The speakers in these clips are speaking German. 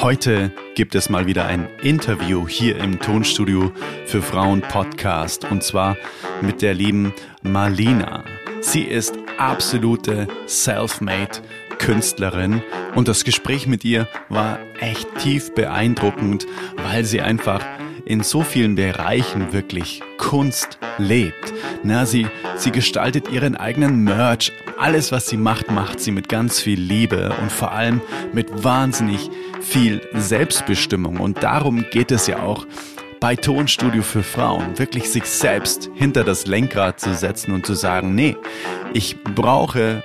Heute gibt es mal wieder ein Interview hier im Tonstudio für Frauen Podcast und zwar mit der lieben Marlina. Sie ist absolute Selfmade Künstlerin und das Gespräch mit ihr war echt tief beeindruckend, weil sie einfach in so vielen Bereichen wirklich Kunst lebt. Na, sie, sie gestaltet ihren eigenen Merch. Alles, was sie macht, macht sie mit ganz viel Liebe und vor allem mit wahnsinnig viel Selbstbestimmung. Und darum geht es ja auch bei Tonstudio für Frauen, wirklich sich selbst hinter das Lenkrad zu setzen und zu sagen, nee, ich brauche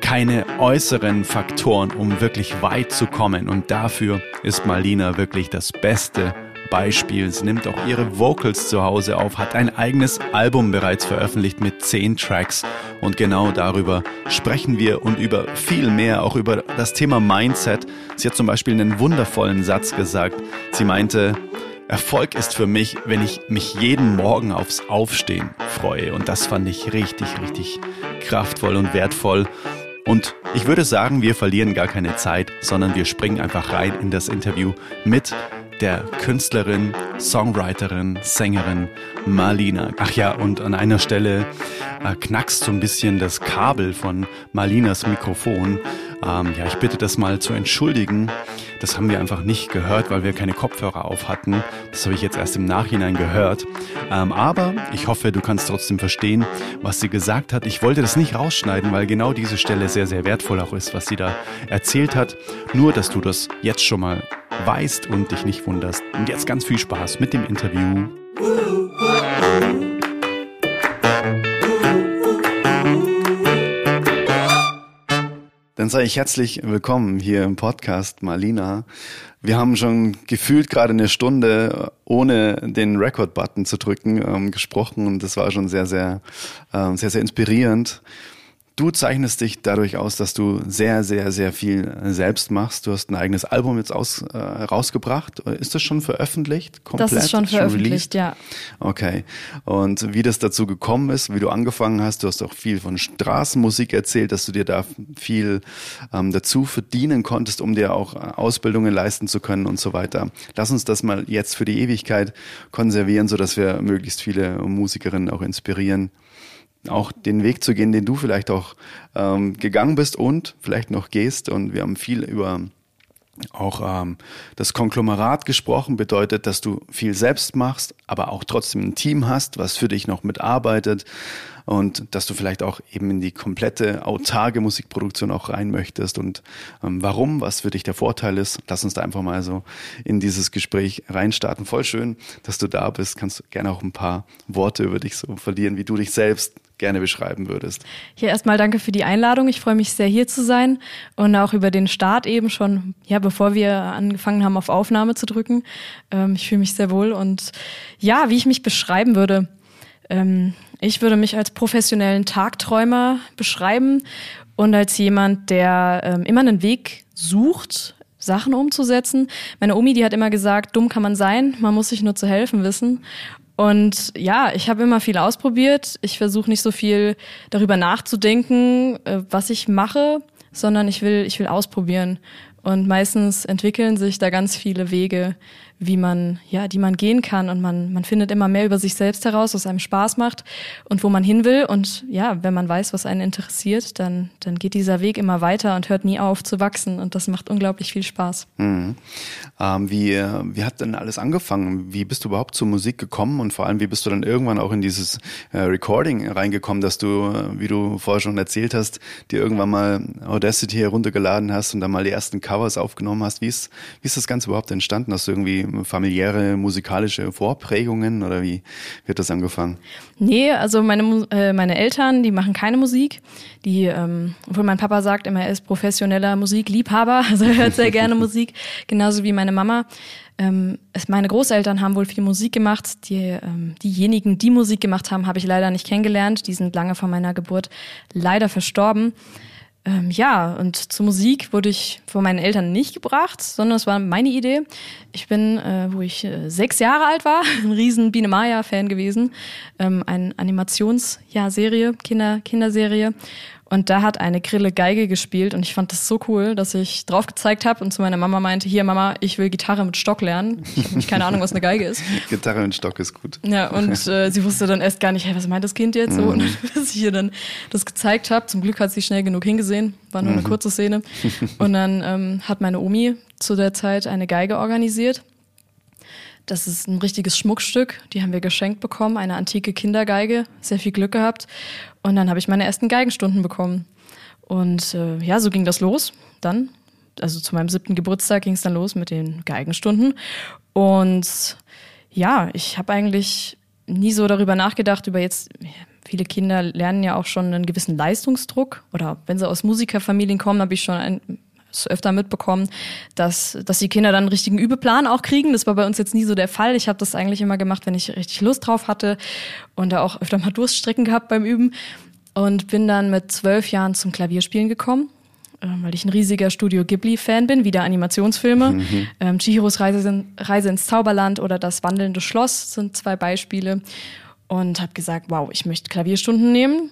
keine äußeren Faktoren, um wirklich weit zu kommen. Und dafür ist Marlina wirklich das beste Beispiel. Sie nimmt auch ihre Vocals zu Hause auf, hat ein eigenes Album bereits veröffentlicht mit zehn Tracks. Und genau darüber sprechen wir und über viel mehr, auch über das Thema Mindset. Sie hat zum Beispiel einen wundervollen Satz gesagt. Sie meinte, Erfolg ist für mich, wenn ich mich jeden Morgen aufs Aufstehen freue. Und das fand ich richtig, richtig kraftvoll und wertvoll. Und ich würde sagen, wir verlieren gar keine Zeit, sondern wir springen einfach rein in das Interview mit der Künstlerin, Songwriterin, Sängerin Marlina. Ach ja, und an einer Stelle äh, knackst so ein bisschen das Kabel von Marlinas Mikrofon. Ähm, ja, ich bitte das mal zu entschuldigen. Das haben wir einfach nicht gehört, weil wir keine Kopfhörer auf hatten. Das habe ich jetzt erst im Nachhinein gehört. Ähm, aber ich hoffe, du kannst trotzdem verstehen, was sie gesagt hat. Ich wollte das nicht rausschneiden, weil genau diese Stelle sehr, sehr wertvoll auch ist, was sie da erzählt hat. Nur, dass du das jetzt schon mal weißt und dich nicht wunderst. Und jetzt ganz viel Spaß mit dem Interview. Dann sage ich herzlich willkommen hier im Podcast, Marlina. Wir haben schon gefühlt gerade eine Stunde, ohne den Record-Button zu drücken, ähm, gesprochen und das war schon sehr, sehr, ähm, sehr, sehr inspirierend. Du zeichnest dich dadurch aus, dass du sehr, sehr, sehr viel selbst machst. Du hast ein eigenes Album jetzt aus, äh, rausgebracht. Ist das schon veröffentlicht? Komplett? Das ist schon veröffentlicht, schon ja. Okay. Und wie das dazu gekommen ist, wie du angefangen hast, du hast auch viel von Straßenmusik erzählt, dass du dir da viel ähm, dazu verdienen konntest, um dir auch Ausbildungen leisten zu können und so weiter. Lass uns das mal jetzt für die Ewigkeit konservieren, so dass wir möglichst viele Musikerinnen auch inspirieren auch den Weg zu gehen, den du vielleicht auch ähm, gegangen bist und vielleicht noch gehst. Und wir haben viel über auch ähm, das Konglomerat gesprochen, bedeutet, dass du viel selbst machst, aber auch trotzdem ein Team hast, was für dich noch mitarbeitet und dass du vielleicht auch eben in die komplette autarke Musikproduktion auch rein möchtest und ähm, warum, was für dich der Vorteil ist. Lass uns da einfach mal so in dieses Gespräch reinstarten. Voll schön, dass du da bist. Kannst gerne auch ein paar Worte über dich so verlieren, wie du dich selbst gerne beschreiben würdest. Hier erstmal danke für die Einladung. Ich freue mich sehr, hier zu sein und auch über den Start eben schon, ja, bevor wir angefangen haben, auf Aufnahme zu drücken. Ähm, ich fühle mich sehr wohl und ja, wie ich mich beschreiben würde. Ähm, ich würde mich als professionellen Tagträumer beschreiben und als jemand, der ähm, immer einen Weg sucht, Sachen umzusetzen. Meine Omi, die hat immer gesagt, dumm kann man sein, man muss sich nur zu helfen wissen. Und ja, ich habe immer viel ausprobiert. Ich versuche nicht so viel darüber nachzudenken, äh, was ich mache, sondern ich will, ich will ausprobieren. Und meistens entwickeln sich da ganz viele Wege, wie man, ja, die man gehen kann und man, man findet immer mehr über sich selbst heraus, was einem Spaß macht und wo man hin will. Und ja, wenn man weiß, was einen interessiert, dann, dann geht dieser Weg immer weiter und hört nie auf zu wachsen und das macht unglaublich viel Spaß. Mhm. Ähm, wie, wie hat denn alles angefangen? Wie bist du überhaupt zur Musik gekommen und vor allem, wie bist du dann irgendwann auch in dieses äh, Recording reingekommen, dass du, wie du vorher schon erzählt hast, dir irgendwann mal Audacity heruntergeladen hast und dann mal die ersten Covers aufgenommen hast? Wie ist, wie ist das Ganze überhaupt entstanden? Hast du irgendwie familiäre musikalische Vorprägungen oder wie wird das angefangen? Nee, also meine, äh, meine Eltern, die machen keine Musik. Die, ähm, obwohl mein Papa sagt immer, er ist professioneller Musikliebhaber, also er hört sehr gerne Musik, genauso wie meine Mama. Ähm, meine Großeltern haben wohl viel Musik gemacht. Die, ähm, diejenigen, die Musik gemacht haben, habe ich leider nicht kennengelernt. Die sind lange vor meiner Geburt leider verstorben. Ähm, ja, und zur Musik wurde ich von meinen Eltern nicht gebracht, sondern es war meine Idee. Ich bin, äh, wo ich äh, sechs Jahre alt war, ein riesen Biene Maya-Fan gewesen. Ähm, eine Animationsserie, Kinder, Kinderserie. Und da hat eine Grille Geige gespielt und ich fand das so cool, dass ich drauf gezeigt habe und zu meiner Mama meinte, hier Mama, ich will Gitarre mit Stock lernen. Ich habe keine Ahnung, was eine Geige ist. Gitarre mit Stock ist gut. Ja, und äh, sie wusste dann erst gar nicht, hey, was meint das Kind jetzt so? Und Mhm. bis ich ihr dann das gezeigt habe, zum Glück hat sie schnell genug hingesehen, war nur Mhm. eine kurze Szene. Und dann ähm, hat meine Omi zu der Zeit eine Geige organisiert. Das ist ein richtiges Schmuckstück. Die haben wir geschenkt bekommen, eine antike Kindergeige. Sehr viel Glück gehabt. Und dann habe ich meine ersten Geigenstunden bekommen. Und äh, ja, so ging das los. Dann, also zu meinem siebten Geburtstag ging es dann los mit den Geigenstunden. Und ja, ich habe eigentlich nie so darüber nachgedacht, über jetzt, viele Kinder lernen ja auch schon einen gewissen Leistungsdruck. Oder wenn sie aus Musikerfamilien kommen, habe ich schon ein, es öfter mitbekommen, dass, dass die Kinder dann einen richtigen Übeplan auch kriegen. Das war bei uns jetzt nie so der Fall. Ich habe das eigentlich immer gemacht, wenn ich richtig Lust drauf hatte und da auch öfter mal Durststrecken gehabt beim Üben. Und bin dann mit zwölf Jahren zum Klavierspielen gekommen, äh, weil ich ein riesiger Studio Ghibli-Fan bin, wieder Animationsfilme. Ähm, Chihiros Reise, Reise ins Zauberland oder Das wandelnde Schloss sind zwei Beispiele. Und habe gesagt, wow, ich möchte Klavierstunden nehmen.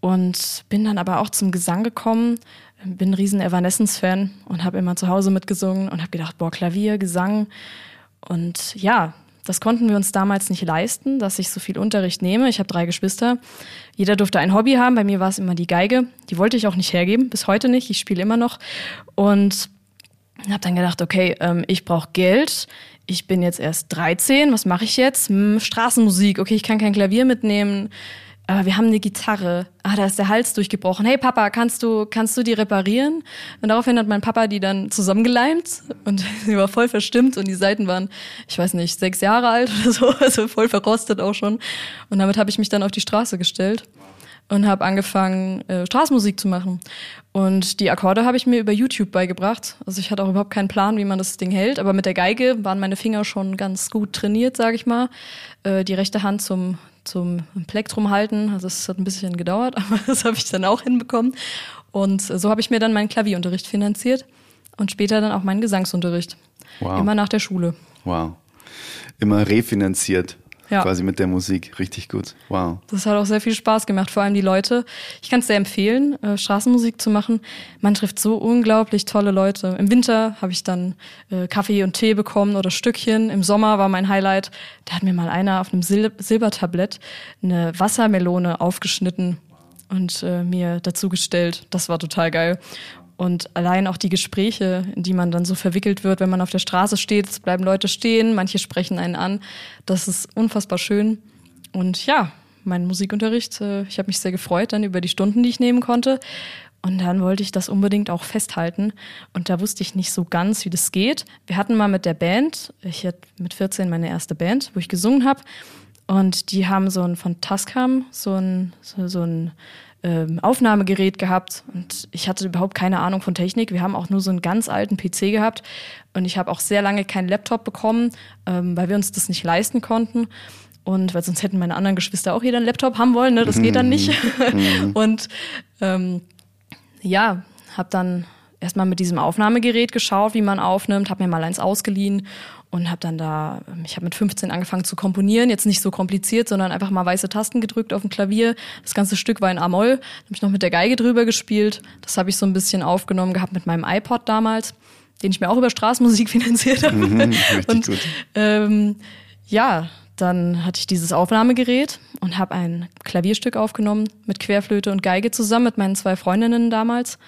Und bin dann aber auch zum Gesang gekommen, bin ein riesen Evanescence-Fan und habe immer zu Hause mitgesungen und habe gedacht, boah, Klavier, Gesang. Und ja, das konnten wir uns damals nicht leisten, dass ich so viel Unterricht nehme. Ich habe drei Geschwister. Jeder durfte ein Hobby haben. Bei mir war es immer die Geige. Die wollte ich auch nicht hergeben, bis heute nicht. Ich spiele immer noch. Und habe dann gedacht, okay, ähm, ich brauche Geld. Ich bin jetzt erst 13. Was mache ich jetzt? Hm, Straßenmusik. Okay, ich kann kein Klavier mitnehmen. Aber wir haben eine Gitarre. Ah, da ist der Hals durchgebrochen. Hey Papa, kannst du, kannst du die reparieren? Und daraufhin hat mein Papa die dann zusammengeleimt und sie war voll verstimmt und die Seiten waren, ich weiß nicht, sechs Jahre alt oder so, also voll verrostet auch schon. Und damit habe ich mich dann auf die Straße gestellt und habe angefangen, äh, Straßenmusik zu machen. Und die Akkorde habe ich mir über YouTube beigebracht. Also ich hatte auch überhaupt keinen Plan, wie man das Ding hält. Aber mit der Geige waren meine Finger schon ganz gut trainiert, sage ich mal. Äh, die rechte Hand zum, zum Plektrum halten. Also es hat ein bisschen gedauert, aber das habe ich dann auch hinbekommen. Und so habe ich mir dann meinen Klavierunterricht finanziert und später dann auch meinen Gesangsunterricht. Wow. Immer nach der Schule. Wow. Immer refinanziert. Ja. Quasi mit der Musik. Richtig gut. Wow. Das hat auch sehr viel Spaß gemacht, vor allem die Leute. Ich kann es sehr empfehlen, äh, Straßenmusik zu machen. Man trifft so unglaublich tolle Leute. Im Winter habe ich dann äh, Kaffee und Tee bekommen oder Stückchen. Im Sommer war mein Highlight, da hat mir mal einer auf einem Sil Silbertablett eine Wassermelone aufgeschnitten und äh, mir dazu gestellt. Das war total geil. Und allein auch die Gespräche, in die man dann so verwickelt wird, wenn man auf der Straße steht, es bleiben Leute stehen, manche sprechen einen an. Das ist unfassbar schön. Und ja, mein Musikunterricht, äh, ich habe mich sehr gefreut dann über die Stunden, die ich nehmen konnte. Und dann wollte ich das unbedingt auch festhalten. Und da wusste ich nicht so ganz, wie das geht. Wir hatten mal mit der Band, ich hatte mit 14 meine erste Band, wo ich gesungen habe. Und die haben so ein von Tascam, so ein, so, so ein ähm, Aufnahmegerät gehabt und ich hatte überhaupt keine Ahnung von Technik. Wir haben auch nur so einen ganz alten PC gehabt und ich habe auch sehr lange keinen Laptop bekommen, ähm, weil wir uns das nicht leisten konnten. Und weil sonst hätten meine anderen Geschwister auch jeder einen Laptop haben wollen, ne? Das geht dann nicht. und ähm, ja, habe dann erstmal mit diesem Aufnahmegerät geschaut, wie man aufnimmt, habe mir mal eins ausgeliehen und habe dann da, ich habe mit 15 angefangen zu komponieren, jetzt nicht so kompliziert, sondern einfach mal weiße Tasten gedrückt auf dem Klavier. Das ganze Stück war in A-Moll, habe ich noch mit der Geige drüber gespielt. Das habe ich so ein bisschen aufgenommen gehabt mit meinem iPod damals, den ich mir auch über Straßenmusik finanziert habe. Mhm, richtig und gut. ähm, ja, dann hatte ich dieses Aufnahmegerät und habe ein Klavierstück aufgenommen mit Querflöte und Geige zusammen mit meinen zwei Freundinnen damals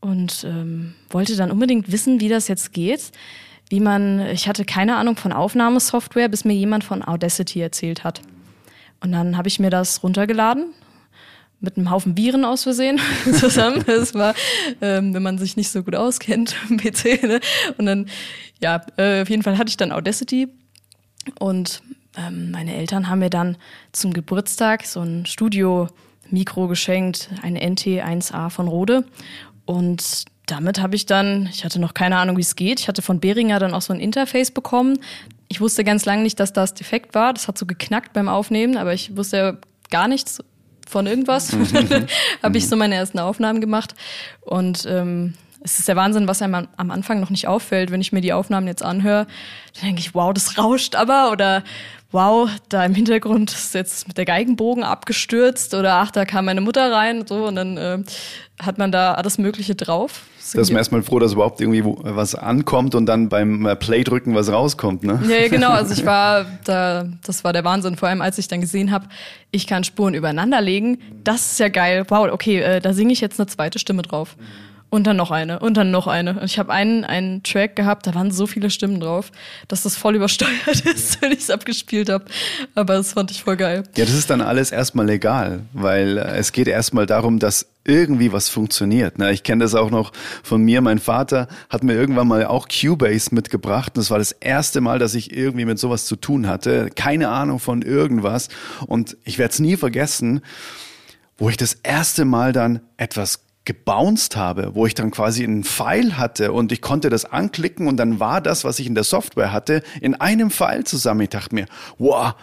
und ähm, wollte dann unbedingt wissen, wie das jetzt geht. Wie man, ich hatte keine Ahnung von Aufnahmesoftware, bis mir jemand von Audacity erzählt hat. Und dann habe ich mir das runtergeladen mit einem Haufen Viren aus Versehen zusammen. Das war, ähm, wenn man sich nicht so gut auskennt im PC. Ne? Und dann, ja, äh, auf jeden Fall hatte ich dann Audacity und ähm, meine Eltern haben mir dann zum Geburtstag so ein Studio-Mikro geschenkt, eine NT1A von Rode. Und damit habe ich dann, ich hatte noch keine Ahnung, wie es geht. Ich hatte von Behringer dann auch so ein Interface bekommen. Ich wusste ganz lange nicht, dass das defekt war. Das hat so geknackt beim Aufnehmen, aber ich wusste ja gar nichts von irgendwas. habe ich so meine ersten Aufnahmen gemacht und ähm, es ist der Wahnsinn, was einem am Anfang noch nicht auffällt. Wenn ich mir die Aufnahmen jetzt anhöre, dann denke ich, wow, das rauscht aber oder wow, da im Hintergrund ist jetzt mit der Geigenbogen abgestürzt oder ach, da kam meine Mutter rein und so und dann äh, hat man da alles Mögliche drauf. Da ist man erstmal froh, dass überhaupt irgendwie was ankommt und dann beim äh, Play drücken was rauskommt, ne? Ja, genau. Also ich war da, das war der Wahnsinn. Vor allem, als ich dann gesehen habe, ich kann Spuren übereinander legen. Das ist ja geil. Wow, okay, äh, da singe ich jetzt eine zweite Stimme drauf. Und dann noch eine und dann noch eine. Und ich habe einen, einen Track gehabt, da waren so viele Stimmen drauf, dass das voll übersteuert ist, wenn ich es abgespielt habe. Aber das fand ich voll geil. Ja, das ist dann alles erstmal legal, weil äh, es geht erstmal darum, dass irgendwie was funktioniert. Ne? Ich kenne das auch noch von mir. Mein Vater hat mir irgendwann mal auch Cubase mitgebracht. Und das war das erste Mal, dass ich irgendwie mit sowas zu tun hatte. Keine Ahnung von irgendwas. Und ich werde es nie vergessen, wo ich das erste Mal dann etwas gebounced habe, wo ich dann quasi einen Pfeil hatte und ich konnte das anklicken und dann war das, was ich in der Software hatte, in einem Pfeil zusammen. Ich dachte mir, wow,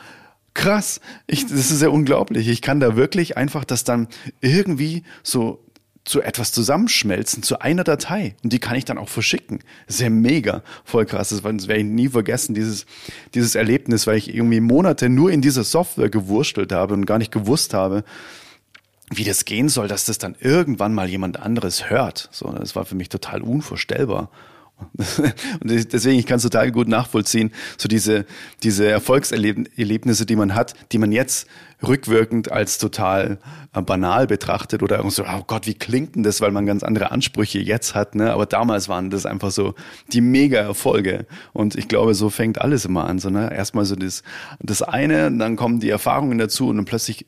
krass, ich, das ist ja unglaublich. Ich kann da wirklich einfach das dann irgendwie so zu etwas zusammenschmelzen, zu einer Datei. Und die kann ich dann auch verschicken. Sehr mega, voll krass. Das werde ich nie vergessen, dieses, dieses Erlebnis, weil ich irgendwie Monate nur in dieser Software gewurstelt habe und gar nicht gewusst habe, wie das gehen soll, dass das dann irgendwann mal jemand anderes hört. So, das war für mich total unvorstellbar. Und deswegen, ich kann es total gut nachvollziehen, so diese, diese Erfolgserlebnisse, die man hat, die man jetzt rückwirkend als total äh, banal betrachtet oder so, oh Gott, wie klingt denn das, weil man ganz andere Ansprüche jetzt hat, ne? Aber damals waren das einfach so die mega Erfolge. Und ich glaube, so fängt alles immer an, so, ne? Erstmal so das, das eine, dann kommen die Erfahrungen dazu und dann plötzlich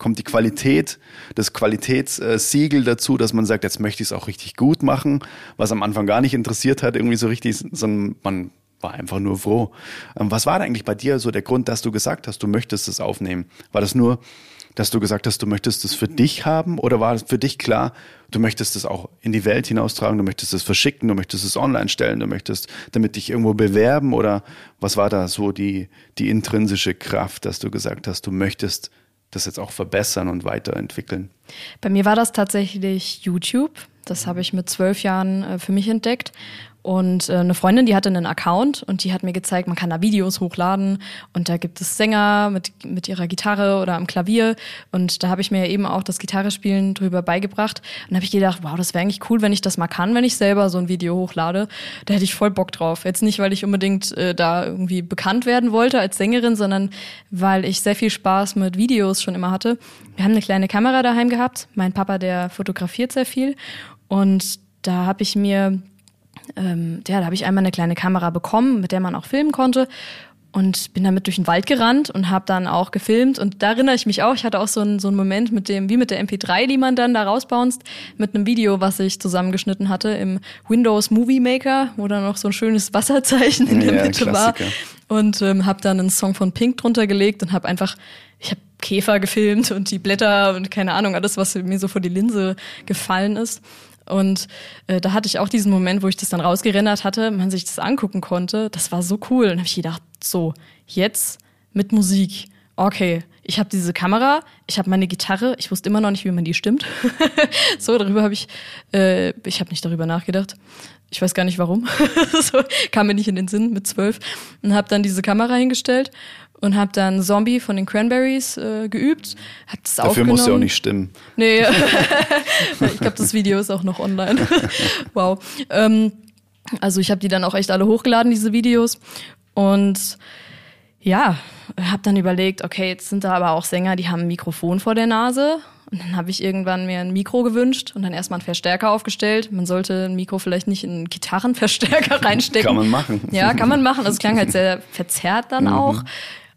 kommt die Qualität, das Qualitätssiegel dazu, dass man sagt, jetzt möchte ich es auch richtig gut machen, was am Anfang gar nicht interessiert hat, irgendwie so richtig, sondern man war einfach nur froh. Ähm, was war eigentlich bei dir so der Grund, dass du gesagt hast, du möchtest es aufnehmen? War das nur, dass du gesagt hast, du möchtest es für dich haben oder war es für dich klar, du möchtest es auch in die Welt hinaustragen, du möchtest es verschicken, du möchtest es online stellen, du möchtest damit dich irgendwo bewerben oder was war da so die, die intrinsische Kraft, dass du gesagt hast, du möchtest das jetzt auch verbessern und weiterentwickeln? Bei mir war das tatsächlich YouTube. Das habe ich mit zwölf Jahren äh, für mich entdeckt und äh, eine Freundin, die hatte einen Account und die hat mir gezeigt, man kann da Videos hochladen und da gibt es Sänger mit, mit ihrer Gitarre oder am Klavier. Und da habe ich mir eben auch das Gitarrespielen drüber beigebracht. Und habe ich gedacht, wow, das wäre eigentlich cool, wenn ich das mal kann, wenn ich selber so ein Video hochlade. Da hätte ich voll Bock drauf. Jetzt nicht, weil ich unbedingt äh, da irgendwie bekannt werden wollte als Sängerin, sondern weil ich sehr viel Spaß mit Videos schon immer hatte. Wir haben eine kleine Kamera daheim gehabt. Mein Papa, der fotografiert sehr viel. Und da habe ich mir ähm, ja, da habe ich einmal eine kleine Kamera bekommen, mit der man auch filmen konnte und bin damit durch den Wald gerannt und habe dann auch gefilmt. Und da erinnere ich mich auch, ich hatte auch so einen, so einen Moment mit dem, wie mit der MP3, die man dann da rausbounced, mit einem Video, was ich zusammengeschnitten hatte im Windows Movie Maker, wo dann noch so ein schönes Wasserzeichen in der ja, Mitte war. Und ähm, habe dann einen Song von Pink drunter gelegt und habe einfach, ich habe Käfer gefilmt und die Blätter und keine Ahnung, alles, was mir so vor die Linse gefallen ist und äh, da hatte ich auch diesen Moment, wo ich das dann rausgerendert hatte, man sich das angucken konnte. Das war so cool. Und habe ich gedacht, so, jetzt mit Musik. Okay, ich habe diese Kamera, ich habe meine Gitarre, ich wusste immer noch nicht, wie man die stimmt. so, darüber habe ich, äh, ich habe nicht darüber nachgedacht. Ich weiß gar nicht warum. so, kam mir nicht in den Sinn mit zwölf. Und habe dann diese Kamera hingestellt und habe dann Zombie von den Cranberries äh, geübt. Hab das Dafür muss ja auch nicht stimmen. Nee, ich glaube, das Video ist auch noch online. wow. Ähm, also ich habe die dann auch echt alle hochgeladen, diese Videos. Und ja, habe dann überlegt, okay, jetzt sind da aber auch Sänger, die haben ein Mikrofon vor der Nase. Und dann habe ich irgendwann mir ein Mikro gewünscht und dann erstmal einen Verstärker aufgestellt. Man sollte ein Mikro vielleicht nicht in einen Gitarrenverstärker reinstecken. kann man machen. Ja, kann man machen. Es klang halt sehr verzerrt dann mhm. auch.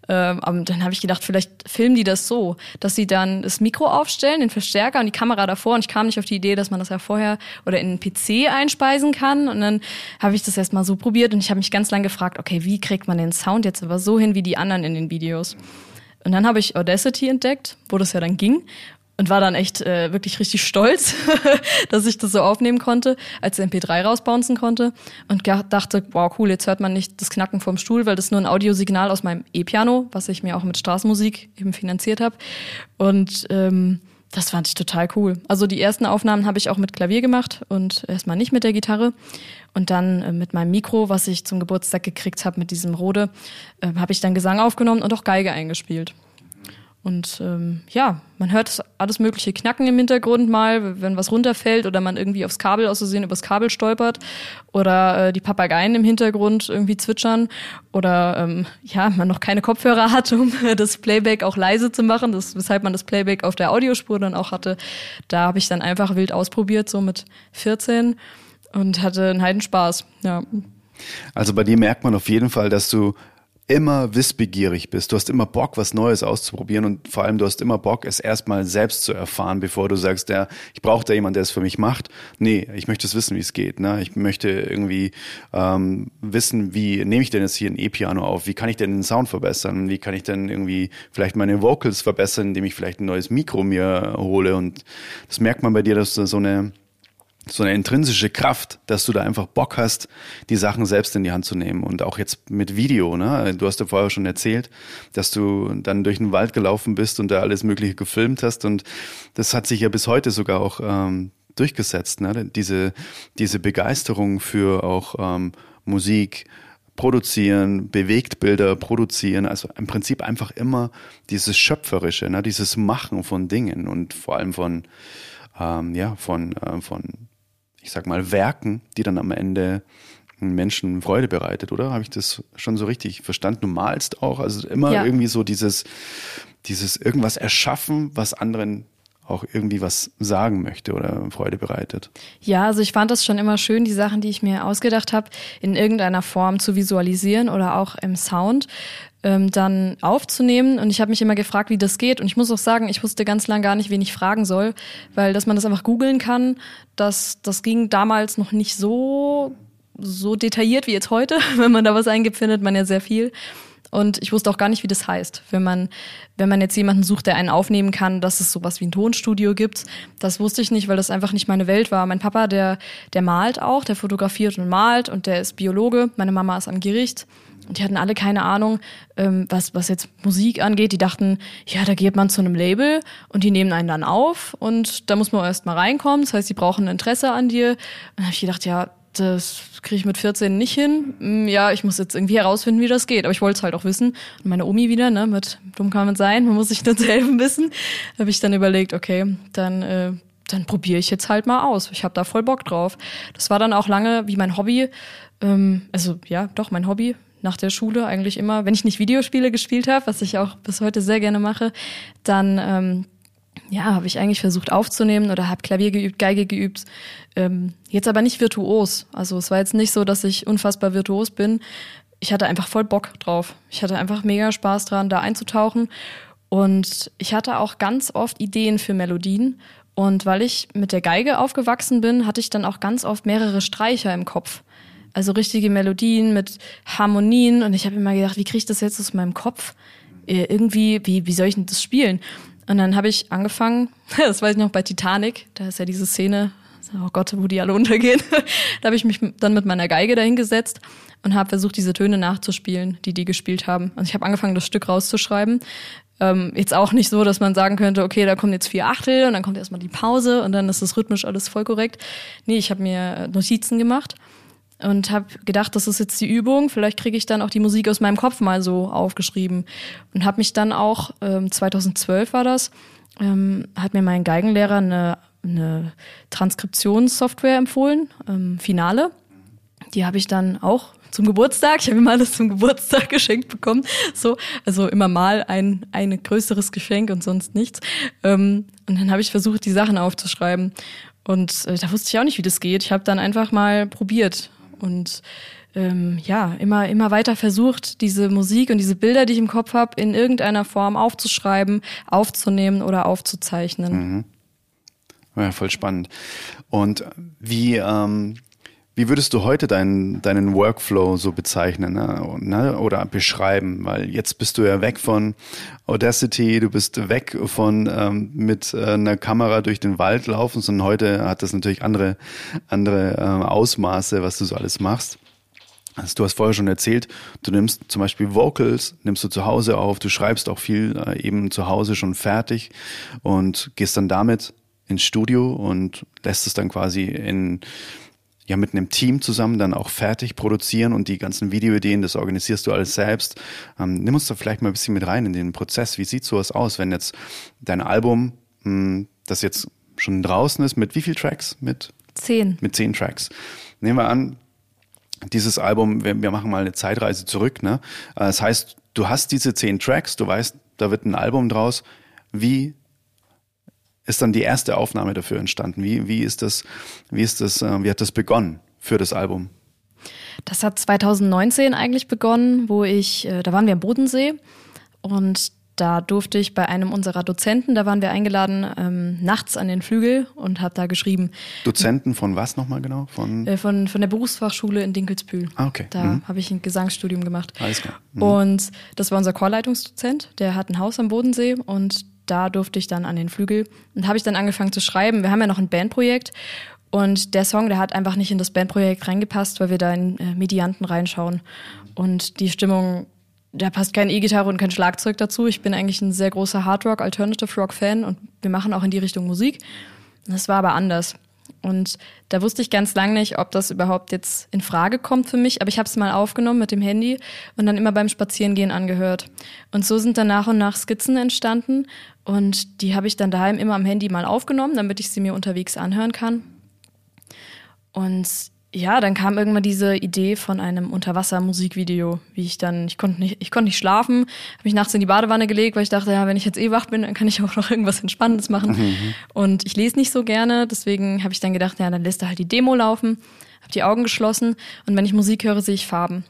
Ähm, dann habe ich gedacht, vielleicht filmen die das so, dass sie dann das Mikro aufstellen, den Verstärker und die Kamera davor. Und ich kam nicht auf die Idee, dass man das ja vorher oder in den PC einspeisen kann. Und dann habe ich das erstmal so probiert und ich habe mich ganz lange gefragt, okay, wie kriegt man den Sound jetzt aber so hin wie die anderen in den Videos? Und dann habe ich Audacity entdeckt, wo das ja dann ging und war dann echt äh, wirklich richtig stolz, dass ich das so aufnehmen konnte, als MP3 rausbouncen konnte und dachte, wow, cool, jetzt hört man nicht das Knacken vom Stuhl, weil das nur ein Audiosignal aus meinem E-Piano, was ich mir auch mit Straßenmusik eben finanziert habe. Und ähm, Das fand ich total cool. Also die ersten Aufnahmen habe ich auch mit Klavier gemacht und erstmal nicht mit der Gitarre. Und dann äh, mit meinem Mikro, was ich zum Geburtstag gekriegt habe, mit diesem Rode, äh, habe ich dann Gesang aufgenommen und auch Geige eingespielt. Und ähm, ja, man hört alles mögliche Knacken im Hintergrund mal, wenn was runterfällt oder man irgendwie aufs Kabel aus Versehen übers Kabel stolpert oder äh, die Papageien im Hintergrund irgendwie zwitschern oder ähm, ja, man noch keine Kopfhörer hat, um das Playback auch leise zu machen, das, weshalb man das Playback auf der Audiospur dann auch hatte. Da habe ich dann einfach wild ausprobiert, so mit 14 und hatte einen Heidenspaß, ja. Also bei dir merkt man auf jeden Fall, dass du immer wissbegierig bist. Du hast immer Bock, was Neues auszuprobieren und vor allem du hast immer Bock, es erstmal selbst zu erfahren, bevor du sagst, ja, ich brauche da jemanden, der es für mich macht. Nee, ich möchte es wissen, wie es geht. Ne? Ich möchte irgendwie ähm, wissen, wie nehme ich denn jetzt hier ein E-Piano auf? Wie kann ich denn den Sound verbessern? Wie kann ich denn irgendwie vielleicht meine Vocals verbessern, indem ich vielleicht ein neues Mikro mir hole? Und das merkt man bei dir, dass du so eine so eine intrinsische Kraft, dass du da einfach Bock hast, die Sachen selbst in die Hand zu nehmen. Und auch jetzt mit Video, ne? Du hast ja vorher schon erzählt, dass du dann durch den Wald gelaufen bist und da alles Mögliche gefilmt hast. Und das hat sich ja bis heute sogar auch ähm, durchgesetzt, ne? Diese, diese Begeisterung für auch ähm, Musik, produzieren, Bewegtbilder produzieren, also im Prinzip einfach immer dieses Schöpferische, ne? dieses Machen von Dingen und vor allem von, ähm, ja, von, äh, von ich sag mal, Werken, die dann am Ende Menschen Freude bereitet, oder? Habe ich das schon so richtig verstanden? Du malst auch, also immer ja. irgendwie so dieses, dieses irgendwas erschaffen, was anderen auch irgendwie was sagen möchte oder Freude bereitet. Ja, also ich fand das schon immer schön, die Sachen, die ich mir ausgedacht habe, in irgendeiner Form zu visualisieren oder auch im Sound ähm, dann aufzunehmen. Und ich habe mich immer gefragt, wie das geht. Und ich muss auch sagen, ich wusste ganz lang gar nicht, wen ich fragen soll, weil dass man das einfach googeln kann, das, das ging damals noch nicht so so detailliert wie jetzt heute. Wenn man da was eingibt, findet man ja sehr viel. Und ich wusste auch gar nicht, wie das heißt. Wenn man, wenn man jetzt jemanden sucht, der einen aufnehmen kann, dass es sowas wie ein Tonstudio gibt, das wusste ich nicht, weil das einfach nicht meine Welt war. Mein Papa, der, der malt auch, der fotografiert und malt und der ist Biologe. Meine Mama ist am Gericht. Und die hatten alle keine Ahnung, ähm, was, was jetzt Musik angeht. Die dachten, ja, da geht man zu einem Label und die nehmen einen dann auf und da muss man erst mal reinkommen. Das heißt, die brauchen Interesse an dir. Und dann habe ich gedacht, ja, das kriege ich mit 14 nicht hin. Hm, ja, ich muss jetzt irgendwie herausfinden, wie das geht. Aber ich wollte es halt auch wissen. Und meine Omi wieder, ne, mit dumm kann man sein, man muss sich zu helfen wissen. habe ich dann überlegt, okay, dann äh, dann probiere ich jetzt halt mal aus. Ich habe da voll Bock drauf. Das war dann auch lange wie mein Hobby. Ähm, also ja, doch mein Hobby nach der Schule eigentlich immer, wenn ich nicht Videospiele gespielt habe, was ich auch bis heute sehr gerne mache, dann ähm, ja, habe ich eigentlich versucht aufzunehmen oder habe Klavier geübt, Geige geübt. Ähm, jetzt aber nicht virtuos. Also es war jetzt nicht so, dass ich unfassbar virtuos bin. Ich hatte einfach voll Bock drauf. Ich hatte einfach mega Spaß dran, da einzutauchen. Und ich hatte auch ganz oft Ideen für Melodien. Und weil ich mit der Geige aufgewachsen bin, hatte ich dann auch ganz oft mehrere Streicher im Kopf. Also richtige Melodien mit Harmonien. Und ich habe immer gedacht, wie kriege ich das jetzt aus meinem Kopf? Äh, irgendwie, wie, wie soll ich denn das spielen? Und dann habe ich angefangen, das weiß ich noch bei Titanic, da ist ja diese Szene, oh Gott, wo die alle untergehen. da habe ich mich dann mit meiner Geige dahingesetzt und habe versucht, diese Töne nachzuspielen, die die gespielt haben. Also ich habe angefangen, das Stück rauszuschreiben. Ähm, jetzt auch nicht so, dass man sagen könnte, okay, da kommt jetzt vier Achtel und dann kommt erstmal die Pause und dann ist das rhythmisch alles voll korrekt. Nee, ich habe mir Notizen gemacht und habe gedacht, das ist jetzt die Übung. Vielleicht kriege ich dann auch die Musik aus meinem Kopf mal so aufgeschrieben und habe mich dann auch ähm, 2012 war das, ähm, hat mir mein Geigenlehrer eine, eine Transkriptionssoftware empfohlen, ähm, Finale. Die habe ich dann auch zum Geburtstag. Ich habe immer alles zum Geburtstag geschenkt bekommen. So, also immer mal ein ein größeres Geschenk und sonst nichts. Ähm, und dann habe ich versucht, die Sachen aufzuschreiben. Und äh, da wusste ich auch nicht, wie das geht. Ich habe dann einfach mal probiert und ähm, ja, immer, immer weiter versucht, diese Musik und diese Bilder, die ich im Kopf habe, in irgendeiner Form aufzuschreiben, aufzunehmen oder aufzuzeichnen. Mhm. Ja, voll spannend. Und wie, ähm, wie würdest du heute deinen, deinen Workflow so bezeichnen ne? ne? oder beschreiben? Weil jetzt bist du ja weg von Audacity, du bist weg von ähm, mit äh, einer Kamera durch den Wald laufen, sondern heute hat das natürlich andere, andere äh, Ausmaße, was du so alles machst. Also du hast vorher schon erzählt, du nimmst zum Beispiel Vocals, nimmst du zu Hause auf, du schreibst auch viel äh, eben zu Hause schon fertig und gehst dann damit ins Studio und lässt es dann quasi in ja mit einem Team zusammen dann auch fertig produzieren und die ganzen Videoideen, das organisierst du alles selbst. Ähm, nimm uns da vielleicht mal ein bisschen mit rein in den Prozess. Wie sieht sowas aus, wenn jetzt dein Album, mh, hm, das jetzt schon draußen ist, mit wie viel Tracks? Mit zehn. Mit zehn Tracks. Nehmen wir an, dieses Album, wir, wir machen mal eine Zeitreise zurück. Ne? Äh, das heißt, du hast diese zehn Tracks, du weißt, da wird ein Album draus. Wie ist dann die erste Aufnahme dafür entstanden? Wie, wie ist das, wie ist das, äh, wie hat das begonnen für das Album? Das hat 2019 eigentlich begonnen, wo ich, äh, da waren wir am Bodensee und da durfte ich bei einem unserer Dozenten, da waren wir eingeladen, ähm, nachts an den Flügel und habe da geschrieben. Dozenten von was nochmal genau? Von, äh, von, von der Berufsfachschule in Dinkelsbühl. Ah, okay. Da mhm. habe ich ein Gesangsstudium gemacht. Alles klar. Mhm. Und das war unser Chorleitungsdozent, der hat ein Haus am Bodensee und da durfte ich dann an den Flügel und habe ich dann angefangen zu schreiben. Wir haben ja noch ein Bandprojekt und der Song, der hat einfach nicht in das Bandprojekt reingepasst, weil wir da in äh, Medianten reinschauen und die Stimmung da passt keine E-Gitarre und kein Schlagzeug dazu. Ich bin eigentlich ein sehr großer Hardrock, Alternative Rock Fan und wir machen auch in die Richtung Musik. Das war aber anders. Und da wusste ich ganz lang nicht, ob das überhaupt jetzt in Frage kommt für mich. Aber ich habe es mal aufgenommen mit dem Handy und dann immer beim Spazierengehen angehört. Und so sind dann nach und nach Skizzen entstanden. Und die habe ich dann daheim immer am Handy mal aufgenommen, damit ich sie mir unterwegs anhören kann. Und ja, dann kam irgendwann diese Idee von einem Unterwasser-Musikvideo, wie ich dann, ich konnte nicht, ich konnte nicht schlafen, habe mich nachts in die Badewanne gelegt, weil ich dachte, ja, wenn ich jetzt eh wach bin, dann kann ich auch noch irgendwas Entspannendes machen. Mhm. Und ich lese nicht so gerne, deswegen habe ich dann gedacht, ja, dann lässt er halt die Demo laufen, habe die Augen geschlossen und wenn ich Musik höre, sehe ich Farben.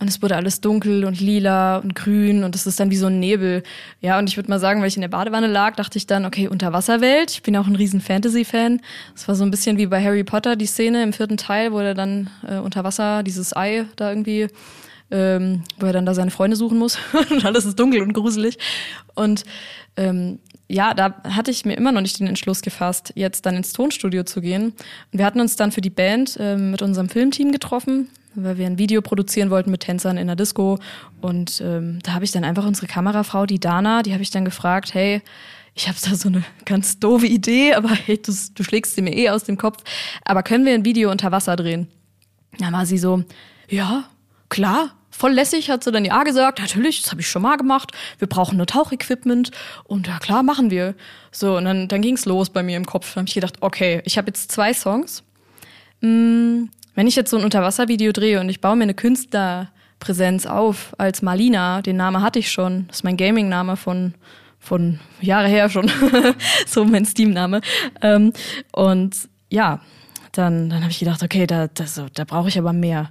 Und es wurde alles dunkel und lila und grün und es ist dann wie so ein Nebel. Ja, und ich würde mal sagen, weil ich in der Badewanne lag, dachte ich dann, okay, Unterwasserwelt. Ich bin auch ein riesen Fantasy-Fan. Es war so ein bisschen wie bei Harry Potter, die Szene im vierten Teil, wo er dann äh, unter Wasser dieses Ei da irgendwie, ähm, wo er dann da seine Freunde suchen muss. und alles ist dunkel und gruselig. Und ähm, ja, da hatte ich mir immer noch nicht den Entschluss gefasst, jetzt dann ins Tonstudio zu gehen. Und wir hatten uns dann für die Band äh, mit unserem Filmteam getroffen weil wir ein Video produzieren wollten mit Tänzern in der Disco. Und ähm, da habe ich dann einfach unsere Kamerafrau, die Dana, die habe ich dann gefragt, hey, ich habe da so eine ganz doofe Idee, aber hey, du, du schlägst sie mir eh aus dem Kopf. Aber können wir ein Video unter Wasser drehen? Da war sie so, ja, klar, voll lässig, hat sie dann ja gesagt, natürlich, das habe ich schon mal gemacht. Wir brauchen nur Tauchequipment und ja klar, machen wir. So, und dann, dann ging's los bei mir im Kopf. Da habe ich gedacht, okay, ich habe jetzt zwei Songs. Hm, wenn ich jetzt so ein Unterwasservideo drehe und ich baue mir eine Künstlerpräsenz auf als Marlina, den Namen hatte ich schon, das ist mein Gaming-Name von von Jahre her schon, so mein Steam-Name. Ähm, und ja, dann, dann habe ich gedacht, okay, da, das, da brauche ich aber mehr.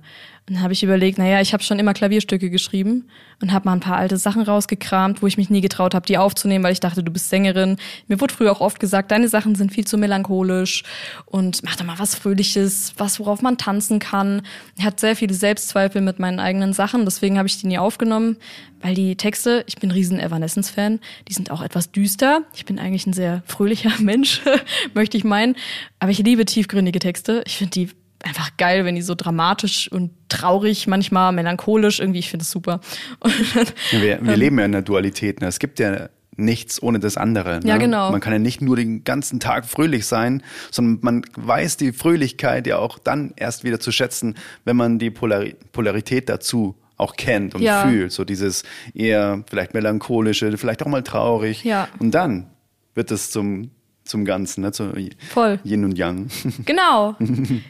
Dann habe ich überlegt, naja, ich habe schon immer Klavierstücke geschrieben und habe mal ein paar alte Sachen rausgekramt, wo ich mich nie getraut habe, die aufzunehmen, weil ich dachte, du bist Sängerin. Mir wurde früher auch oft gesagt, deine Sachen sind viel zu melancholisch und mach doch mal was Fröhliches, was, worauf man tanzen kann. Ich hatte sehr viele Selbstzweifel mit meinen eigenen Sachen, deswegen habe ich die nie aufgenommen, weil die Texte, ich bin riesen Evanescence-Fan, die sind auch etwas düster. Ich bin eigentlich ein sehr fröhlicher Mensch, möchte ich meinen, aber ich liebe tiefgründige Texte. Ich finde die einfach geil, wenn die so dramatisch und traurig, manchmal melancholisch, irgendwie, ich finde es super. wir, wir ähm, leben ja in der Dualität. Ne? Es gibt ja nichts ohne das andere. Ne? Ja, genau. Man kann ja nicht nur den ganzen Tag fröhlich sein, sondern man weiß die Fröhlichkeit ja auch dann erst wieder zu schätzen, wenn man die Polari Polarität dazu auch kennt und ja. fühlt. So dieses eher vielleicht melancholische, vielleicht auch mal traurig. Ja. Und dann wird es zum zum Ganzen, ne? Zu Voll. Yin und Yang. Genau.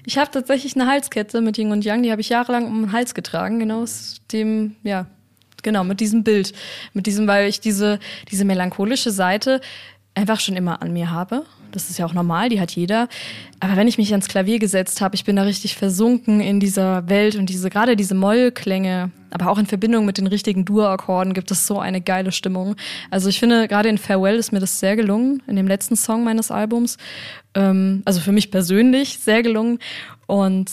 Ich habe tatsächlich eine Halskette mit Yin und Yang, die habe ich jahrelang um den Hals getragen, genau aus dem, ja, genau, mit diesem Bild. Mit diesem, weil ich diese, diese melancholische Seite einfach schon immer an mir habe. Das ist ja auch normal, die hat jeder. Aber wenn ich mich ans Klavier gesetzt habe, ich bin da richtig versunken in dieser Welt und diese gerade diese Mollklänge, aber auch in Verbindung mit den richtigen Dur-Akkorden gibt es so eine geile Stimmung. Also ich finde gerade in Farewell ist mir das sehr gelungen in dem letzten Song meines Albums. Ähm, also für mich persönlich sehr gelungen und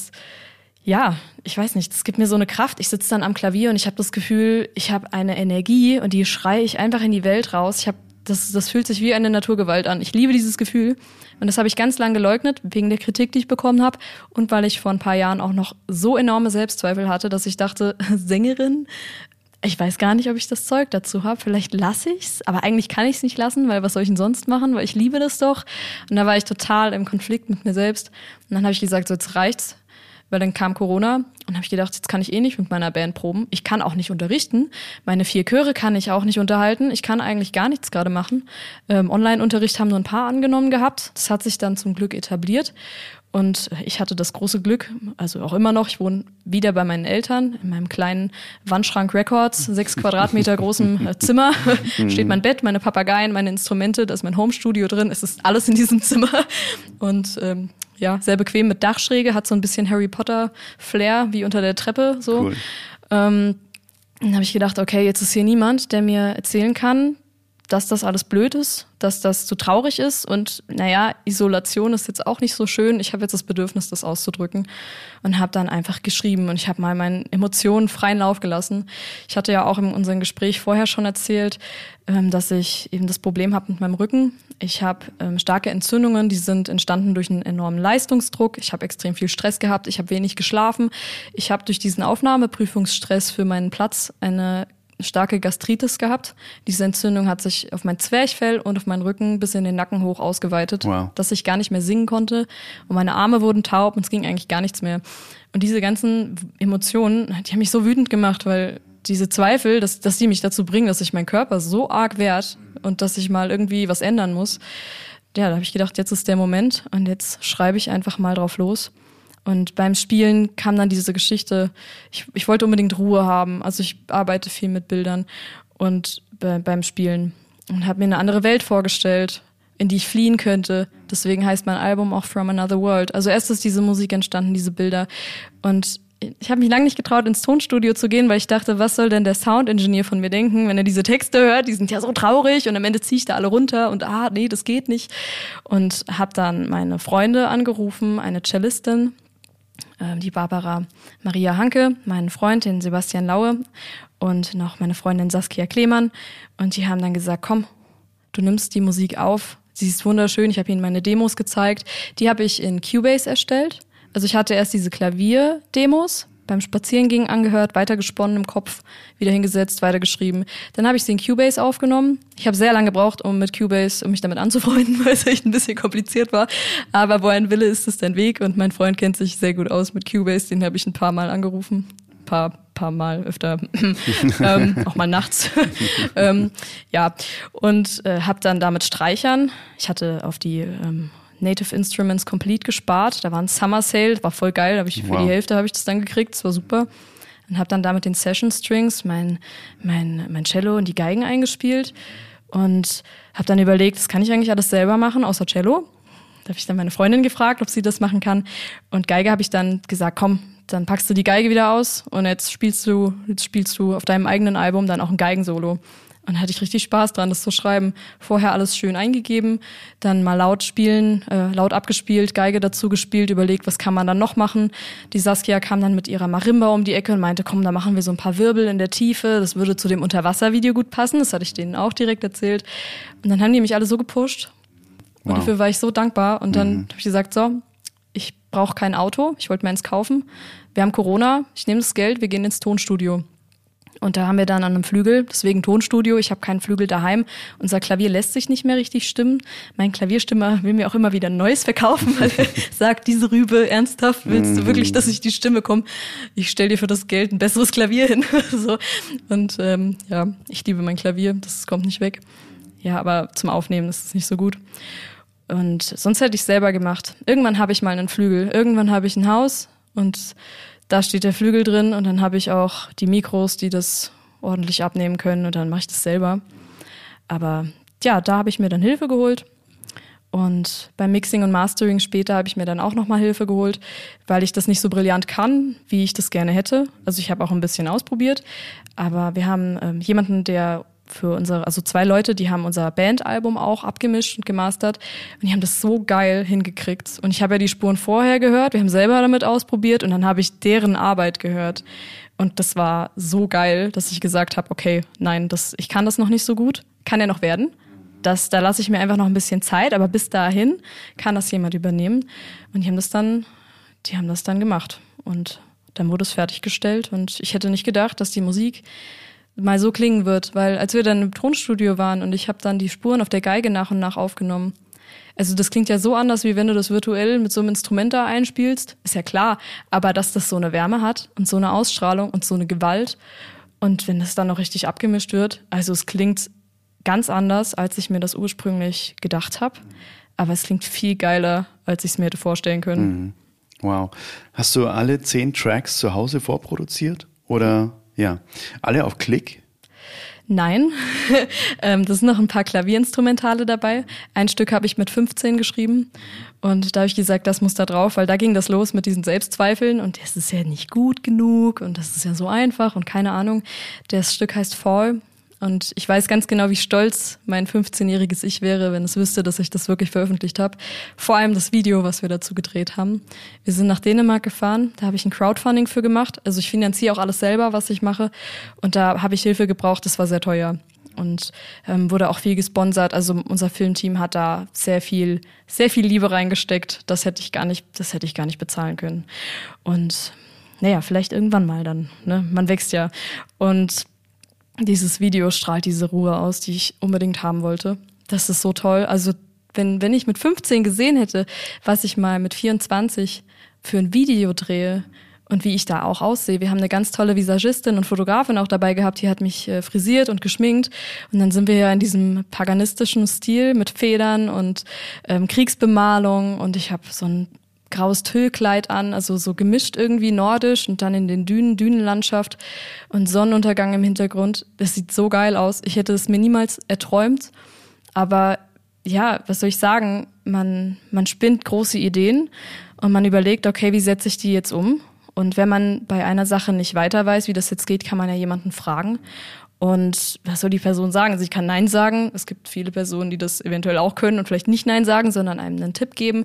ja, ich weiß nicht, es gibt mir so eine Kraft. Ich sitze dann am Klavier und ich habe das Gefühl, ich habe eine Energie und die schreie ich einfach in die Welt raus. Ich habe das, das fühlt sich wie eine Naturgewalt an. Ich liebe dieses Gefühl. Und das habe ich ganz lange geleugnet, wegen der Kritik, die ich bekommen habe. Und weil ich vor ein paar Jahren auch noch so enorme Selbstzweifel hatte, dass ich dachte, Sängerin, ich weiß gar nicht, ob ich das Zeug dazu habe. Vielleicht lasse ich's, aber eigentlich kann ich es nicht lassen, weil was soll ich denn sonst machen? Weil ich liebe das doch. Und da war ich total im Konflikt mit mir selbst. Und dann habe ich gesagt, so jetzt reicht's weil dann kam Corona und habe ich gedacht, jetzt kann ich eh nicht mit meiner Band proben. Ich kann auch nicht unterrichten. Meine vier Chöre kann ich auch nicht unterhalten. Ich kann eigentlich gar nichts gerade machen. Ähm, Online-Unterricht haben nur ein paar angenommen gehabt. Das hat sich dann zum Glück etabliert. Und ich hatte das große Glück, also auch immer noch, ich wohne wieder bei meinen Eltern in meinem kleinen Wandschrank Records, sechs Quadratmeter großen äh, Zimmer. Steht mein Bett, meine Papageien, meine Instrumente, da ist mein Homestudio drin. Es ist alles in diesem Zimmer. Und ähm, ja, sehr bequem mit Dachschräge, hat so ein bisschen Harry Potter Flair wie unter der Treppe so. Cool. Ähm, dann habe ich gedacht, okay, jetzt ist hier niemand, der mir erzählen kann, dass das alles blöd ist, dass das zu traurig ist und naja, Isolation ist jetzt auch nicht so schön. Ich habe jetzt das Bedürfnis, das auszudrücken und habe dann einfach geschrieben und ich habe mal meinen Emotionen freien Lauf gelassen. Ich hatte ja auch in unserem Gespräch vorher schon erzählt, ähm, dass ich eben das Problem habe mit meinem Rücken. Ich habe ähm, starke Entzündungen, die sind entstanden durch einen enormen Leistungsdruck. Ich habe extrem viel Stress gehabt, ich habe wenig geschlafen. Ich habe durch diesen Aufnahmeprüfungsstress für meinen Platz eine starke Gastritis gehabt. Diese Entzündung hat sich auf mein Zwerchfell und auf meinen Rücken bis in den Nacken hoch ausgeweitet, wow. dass ich gar nicht mehr singen konnte. Und meine Arme wurden taub und es ging eigentlich gar nichts mehr. Und diese ganzen Emotionen, die haben mich so wütend gemacht, weil diese Zweifel, dass, dass die mich dazu bringen, dass sich mein Körper so arg wehrt und dass ich mal irgendwie was ändern muss. Ja, da habe ich gedacht, jetzt ist der Moment und jetzt schreibe ich einfach mal drauf los. Und beim Spielen kam dann diese Geschichte, ich, ich wollte unbedingt Ruhe haben. Also ich arbeite viel mit Bildern und be beim Spielen und habe mir eine andere Welt vorgestellt, in die ich fliehen könnte. Deswegen heißt mein Album auch From Another World. Also erst ist diese Musik entstanden, diese Bilder. Und ich habe mich lange nicht getraut, ins Tonstudio zu gehen, weil ich dachte, was soll denn der Soundingenieur von mir denken, wenn er diese Texte hört? Die sind ja so traurig und am Ende ziehe ich da alle runter und ah, nee, das geht nicht. Und habe dann meine Freunde angerufen, eine Cellistin, äh, die Barbara Maria Hanke, meinen Freund, den Sebastian Laue und noch meine Freundin Saskia Klemann. Und die haben dann gesagt, komm, du nimmst die Musik auf. Sie ist wunderschön. Ich habe ihnen meine Demos gezeigt. Die habe ich in Cubase erstellt. Also ich hatte erst diese Klavier-Demos beim Spazierengehen angehört, weitergesponnen im Kopf, wieder hingesetzt, weitergeschrieben. Dann habe ich sie in Cubase aufgenommen. Ich habe sehr lange gebraucht, um mit Cubase, um mich damit anzufreunden, weil es echt ein bisschen kompliziert war. Aber wo ein Wille ist, ist ein Weg und mein Freund kennt sich sehr gut aus mit Cubase, den habe ich ein paar Mal angerufen. Paar, paar Mal öfter, ähm, auch mal nachts. ähm, ja, und äh, habe dann damit Streichern. Ich hatte auf die ähm, Native Instruments Complete gespart. Da war ein Summer Sale, war voll geil. Hab ich für wow. die Hälfte habe ich das dann gekriegt. Das war super. Und habe dann damit den Session Strings mein mein mein Cello und die Geigen eingespielt und habe dann überlegt, das kann ich eigentlich alles selber machen, außer Cello. Da habe ich dann meine Freundin gefragt, ob sie das machen kann. Und Geige habe ich dann gesagt, komm, dann packst du die Geige wieder aus und jetzt spielst du, jetzt spielst du auf deinem eigenen Album dann auch ein Geigensolo. Und hatte ich richtig Spaß dran, das zu schreiben. Vorher alles schön eingegeben, dann mal laut spielen, äh, laut abgespielt, Geige dazu gespielt, überlegt, was kann man dann noch machen. Die Saskia kam dann mit ihrer Marimba um die Ecke und meinte, komm, da machen wir so ein paar Wirbel in der Tiefe. Das würde zu dem Unterwasservideo gut passen. Das hatte ich denen auch direkt erzählt. Und dann haben die mich alle so gepusht. Und wow. dafür war ich so dankbar. Und dann mhm. habe ich gesagt, so, ich brauche kein Auto. Ich wollte mir eins kaufen. Wir haben Corona. Ich nehme das Geld. Wir gehen ins Tonstudio. Und da haben wir dann an einem Flügel, deswegen Tonstudio, ich habe keinen Flügel daheim. Unser Klavier lässt sich nicht mehr richtig stimmen. Mein Klavierstimmer will mir auch immer wieder ein neues verkaufen, weil er sagt, diese Rübe, ernsthaft, willst du wirklich, dass ich die Stimme komme? Ich stell dir für das Geld ein besseres Klavier hin. so. Und ähm, ja, ich liebe mein Klavier, das kommt nicht weg. Ja, aber zum Aufnehmen ist es nicht so gut. Und sonst hätte ich selber gemacht. Irgendwann habe ich mal einen Flügel, irgendwann habe ich ein Haus und da steht der Flügel drin und dann habe ich auch die Mikros, die das ordentlich abnehmen können und dann mache ich das selber. Aber ja, da habe ich mir dann Hilfe geholt. Und beim Mixing und Mastering später habe ich mir dann auch nochmal Hilfe geholt, weil ich das nicht so brillant kann, wie ich das gerne hätte. Also ich habe auch ein bisschen ausprobiert, aber wir haben ähm, jemanden, der für unsere, also zwei Leute, die haben unser Bandalbum auch abgemischt und gemastert und die haben das so geil hingekriegt. Und ich habe ja die Spuren vorher gehört, wir haben selber damit ausprobiert und dann habe ich deren Arbeit gehört. Und das war so geil, dass ich gesagt habe, okay, nein, das, ich kann das noch nicht so gut, kann ja noch werden. das, da lasse ich mir einfach noch ein bisschen Zeit, aber bis dahin kann das jemand übernehmen. Und die haben das dann, die haben das dann gemacht. Und dann wurde es fertiggestellt und ich hätte nicht gedacht, dass die Musik mal so klingen wird, weil als wir dann im Tonstudio waren und ich habe dann die Spuren auf der Geige nach und nach aufgenommen. Also das klingt ja so anders, wie wenn du das virtuell mit so einem Instrument da einspielst, ist ja klar, aber dass das so eine Wärme hat und so eine Ausstrahlung und so eine Gewalt und wenn das dann noch richtig abgemischt wird, also es klingt ganz anders, als ich mir das ursprünglich gedacht habe, aber es klingt viel geiler, als ich es mir hätte vorstellen können. Mhm. Wow. Hast du alle zehn Tracks zu Hause vorproduziert? Oder ja, alle auf Klick? Nein, ähm, das sind noch ein paar Klavierinstrumentale dabei. Ein Stück habe ich mit 15 geschrieben und da habe ich gesagt, das muss da drauf, weil da ging das los mit diesen Selbstzweifeln und das ist ja nicht gut genug und das ist ja so einfach und keine Ahnung. Das Stück heißt Fall und ich weiß ganz genau, wie stolz mein 15-jähriges Ich wäre, wenn es wüsste, dass ich das wirklich veröffentlicht habe. Vor allem das Video, was wir dazu gedreht haben. Wir sind nach Dänemark gefahren, da habe ich ein Crowdfunding für gemacht. Also ich finanziere auch alles selber, was ich mache. Und da habe ich Hilfe gebraucht, das war sehr teuer. Und ähm, wurde auch viel gesponsert. Also unser Filmteam hat da sehr viel, sehr viel Liebe reingesteckt. Das hätte ich gar nicht, das hätte ich gar nicht bezahlen können. Und naja, vielleicht irgendwann mal dann. Ne? Man wächst ja. Und dieses Video strahlt diese Ruhe aus, die ich unbedingt haben wollte. Das ist so toll. Also wenn, wenn ich mit 15 gesehen hätte, was ich mal mit 24 für ein Video drehe und wie ich da auch aussehe. Wir haben eine ganz tolle Visagistin und Fotografin auch dabei gehabt, die hat mich äh, frisiert und geschminkt. Und dann sind wir ja in diesem paganistischen Stil mit Federn und ähm, Kriegsbemalung und ich habe so ein graues Tüllkleid an, also so gemischt irgendwie nordisch und dann in den Dünen, Dünenlandschaft und Sonnenuntergang im Hintergrund. Das sieht so geil aus. Ich hätte es mir niemals erträumt. Aber ja, was soll ich sagen? Man, man spinnt große Ideen und man überlegt, okay, wie setze ich die jetzt um? Und wenn man bei einer Sache nicht weiter weiß, wie das jetzt geht, kann man ja jemanden fragen. Und was soll die Person sagen? Also ich kann Nein sagen. Es gibt viele Personen, die das eventuell auch können und vielleicht nicht Nein sagen, sondern einem einen Tipp geben.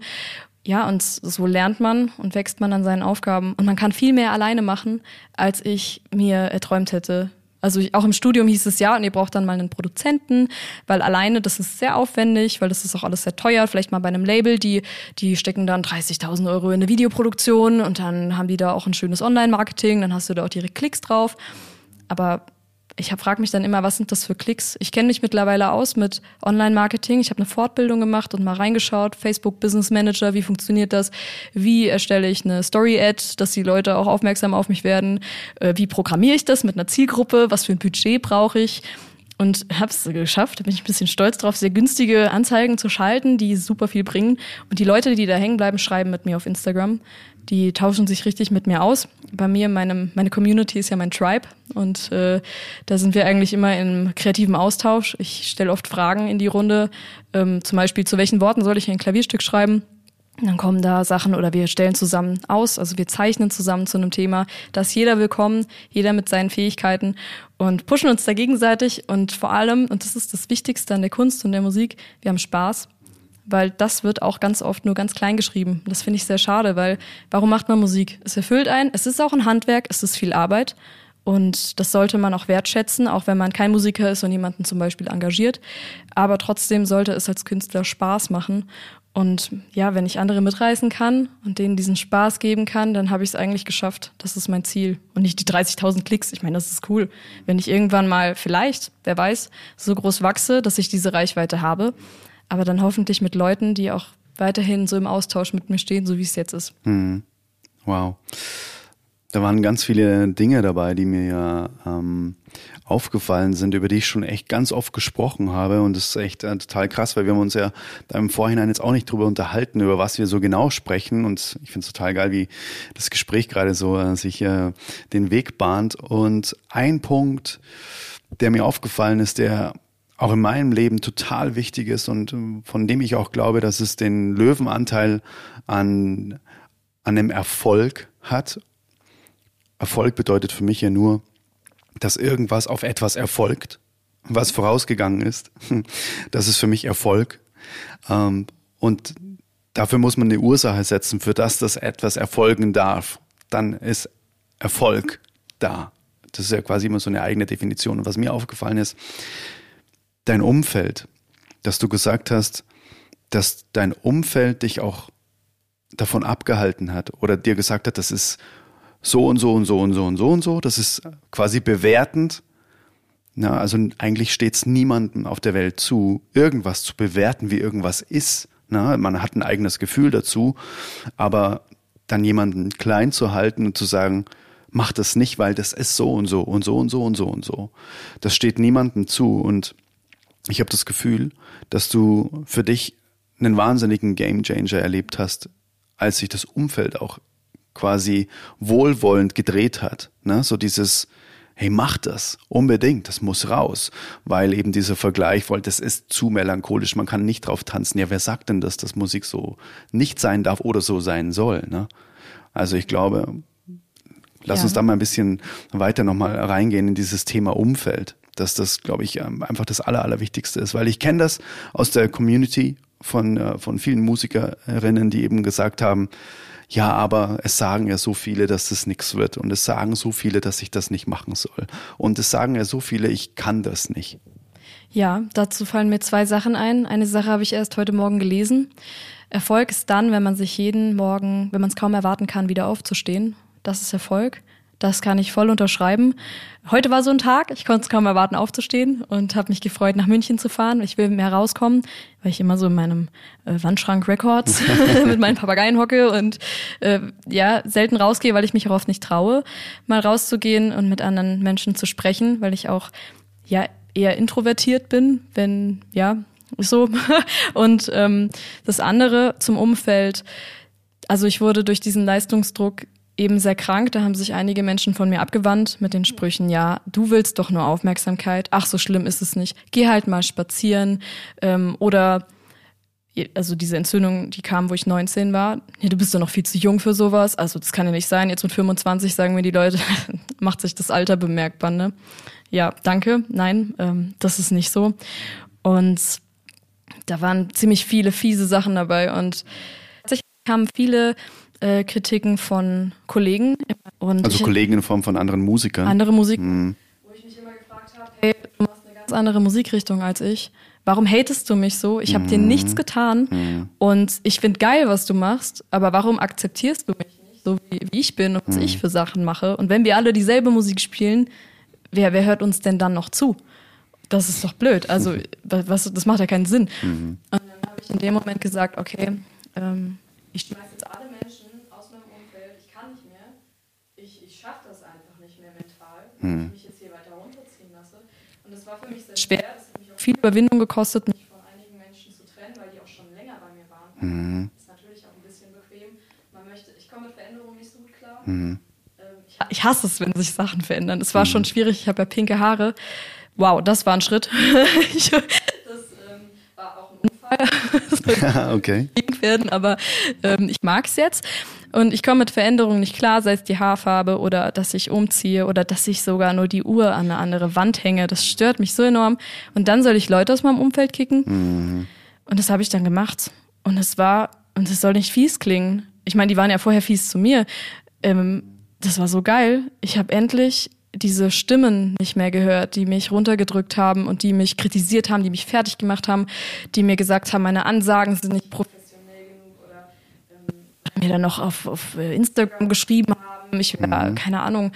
Ja, und so lernt man und wächst man an seinen Aufgaben. Und man kann viel mehr alleine machen, als ich mir erträumt hätte. Also ich, auch im Studium hieß es ja, und ihr braucht dann mal einen Produzenten, weil alleine, das ist sehr aufwendig, weil das ist auch alles sehr teuer. Vielleicht mal bei einem Label, die, die stecken dann 30.000 Euro in eine Videoproduktion und dann haben die da auch ein schönes Online-Marketing, dann hast du da auch direkt Klicks drauf. Aber ich frage mich dann immer, was sind das für Klicks? Ich kenne mich mittlerweile aus mit Online-Marketing. Ich habe eine Fortbildung gemacht und mal reingeschaut. Facebook Business Manager, wie funktioniert das? Wie erstelle ich eine Story-Ad, dass die Leute auch aufmerksam auf mich werden? Äh, wie programmiere ich das mit einer Zielgruppe? Was für ein Budget brauche ich? und habe es geschafft. Da bin ich ein bisschen stolz drauf, sehr günstige Anzeigen zu schalten, die super viel bringen. Und die Leute, die da hängen bleiben, schreiben mit mir auf Instagram. Die tauschen sich richtig mit mir aus. Bei mir, meinem, meine Community ist ja mein Tribe und äh, da sind wir eigentlich immer im kreativen Austausch. Ich stelle oft Fragen in die Runde, ähm, zum Beispiel zu welchen Worten soll ich ein Klavierstück schreiben? Dann kommen da Sachen oder wir stellen zusammen aus, also wir zeichnen zusammen zu einem Thema. Da ist jeder willkommen, jeder mit seinen Fähigkeiten und pushen uns da gegenseitig und vor allem, und das ist das Wichtigste an der Kunst und der Musik, wir haben Spaß, weil das wird auch ganz oft nur ganz klein geschrieben. Das finde ich sehr schade, weil warum macht man Musik? Es erfüllt einen, es ist auch ein Handwerk, es ist viel Arbeit und das sollte man auch wertschätzen, auch wenn man kein Musiker ist und jemanden zum Beispiel engagiert. Aber trotzdem sollte es als Künstler Spaß machen und ja, wenn ich andere mitreißen kann und denen diesen Spaß geben kann, dann habe ich es eigentlich geschafft. Das ist mein Ziel. Und nicht die 30.000 Klicks. Ich meine, das ist cool. Wenn ich irgendwann mal vielleicht, wer weiß, so groß wachse, dass ich diese Reichweite habe. Aber dann hoffentlich mit Leuten, die auch weiterhin so im Austausch mit mir stehen, so wie es jetzt ist. Hm. Wow. Da waren ganz viele Dinge dabei, die mir ja ähm, aufgefallen sind, über die ich schon echt ganz oft gesprochen habe. Und das ist echt äh, total krass, weil wir haben uns ja da im Vorhinein jetzt auch nicht drüber unterhalten, über was wir so genau sprechen. Und ich finde es total geil, wie das Gespräch gerade so äh, sich äh, den Weg bahnt. Und ein Punkt, der mir aufgefallen ist, der auch in meinem Leben total wichtig ist und äh, von dem ich auch glaube, dass es den Löwenanteil an, an dem Erfolg hat Erfolg bedeutet für mich ja nur, dass irgendwas auf etwas erfolgt, was vorausgegangen ist. Das ist für mich Erfolg. Ähm, und dafür muss man eine Ursache setzen, für das das etwas erfolgen darf. Dann ist Erfolg da. Das ist ja quasi immer so eine eigene Definition. Und was mir aufgefallen ist, dein Umfeld dass du gesagt hast, dass dein Umfeld dich auch davon abgehalten hat oder dir gesagt hat, das ist so und so und so und so und so und so, das ist quasi bewertend. Na, also eigentlich steht es niemandem auf der Welt zu, irgendwas zu bewerten, wie irgendwas ist. Na, man hat ein eigenes Gefühl dazu, aber dann jemanden klein zu halten und zu sagen, mach das nicht, weil das ist so und so und so und so und so und so. Das steht niemandem zu und ich habe das Gefühl, dass du für dich einen wahnsinnigen Gamechanger erlebt hast, als sich das Umfeld auch quasi wohlwollend gedreht hat. Ne? So dieses, hey, mach das unbedingt, das muss raus, weil eben dieser Vergleich, weil das ist zu melancholisch, man kann nicht drauf tanzen. Ja, wer sagt denn, dass das Musik so nicht sein darf oder so sein soll? Ne? Also ich glaube, lass ja. uns da mal ein bisschen weiter nochmal reingehen in dieses Thema Umfeld, dass das, glaube ich, ähm, einfach das Aller, Allerwichtigste ist, weil ich kenne das aus der Community von, äh, von vielen Musikerinnen, die eben gesagt haben, ja, aber es sagen ja so viele, dass das nichts wird. Und es sagen so viele, dass ich das nicht machen soll. Und es sagen ja so viele, ich kann das nicht. Ja, dazu fallen mir zwei Sachen ein. Eine Sache habe ich erst heute Morgen gelesen. Erfolg ist dann, wenn man sich jeden Morgen, wenn man es kaum erwarten kann, wieder aufzustehen. Das ist Erfolg. Das kann ich voll unterschreiben. Heute war so ein Tag, ich konnte es kaum erwarten, aufzustehen und habe mich gefreut, nach München zu fahren. Ich will mehr rauskommen, weil ich immer so in meinem äh, Wandschrank Records mit meinen Papageien hocke und äh, ja, selten rausgehe, weil ich mich auch oft nicht traue, mal rauszugehen und mit anderen Menschen zu sprechen, weil ich auch ja eher introvertiert bin, wenn, ja, so. und ähm, das andere zum Umfeld, also ich wurde durch diesen Leistungsdruck eben sehr krank. Da haben sich einige Menschen von mir abgewandt mit den Sprüchen, ja, du willst doch nur Aufmerksamkeit. Ach, so schlimm ist es nicht. Geh halt mal spazieren. Ähm, oder also diese Entzündung, die kam, wo ich 19 war. Ja, du bist doch noch viel zu jung für sowas. Also das kann ja nicht sein. Jetzt mit 25 sagen mir die Leute, macht sich das Alter bemerkbar, ne? Ja, danke. Nein, ähm, das ist nicht so. Und da waren ziemlich viele fiese Sachen dabei und tatsächlich kamen viele äh, Kritiken von Kollegen. Und also Kollegen in Form von anderen Musikern. Andere Musik. Hm. Wo ich mich immer gefragt habe, hey, du machst eine ganz andere Musikrichtung als ich. Warum hatest du mich so? Ich habe hm. dir nichts getan hm. und ich finde geil, was du machst, aber warum akzeptierst du mich nicht, so wie, wie ich bin und was hm. ich für Sachen mache? Und wenn wir alle dieselbe Musik spielen, wer, wer hört uns denn dann noch zu? Das ist doch blöd. Also, was, das macht ja keinen Sinn. Mhm. Und dann habe ich in dem Moment gesagt, okay, ähm, ich schmeiße jetzt alle hm. ich mich jetzt hier weiter runterziehen lasse. Und das war für mich sehr schwer. Das hat mich auch viel Überwindung gekostet, mich von einigen Menschen zu trennen, weil die auch schon länger bei mir waren. Hm. Ist natürlich auch ein bisschen bequem. Man möchte, ich komme mit Veränderungen nicht so gut klar. Hm. Ähm, ich, ich, hasse es, wenn sich Sachen verändern. Es war schon schwierig. Ich habe ja pinke Haare. Wow, das war ein Schritt. ich, das ähm, war auch ein Unfall. okay. werden, aber ähm, ich mag es jetzt. Und ich komme mit Veränderungen nicht klar, sei es die Haarfarbe oder dass ich umziehe oder dass ich sogar nur die Uhr an eine andere Wand hänge. Das stört mich so enorm. Und dann soll ich Leute aus meinem Umfeld kicken. Mhm. Und das habe ich dann gemacht. Und es war, und es soll nicht fies klingen. Ich meine, die waren ja vorher fies zu mir. Ähm, das war so geil. Ich habe endlich diese Stimmen nicht mehr gehört, die mich runtergedrückt haben und die mich kritisiert haben, die mich fertig gemacht haben, die mir gesagt haben, meine Ansagen sind nicht professionell mir dann noch auf, auf Instagram geschrieben haben. Ich war, mhm. keine Ahnung.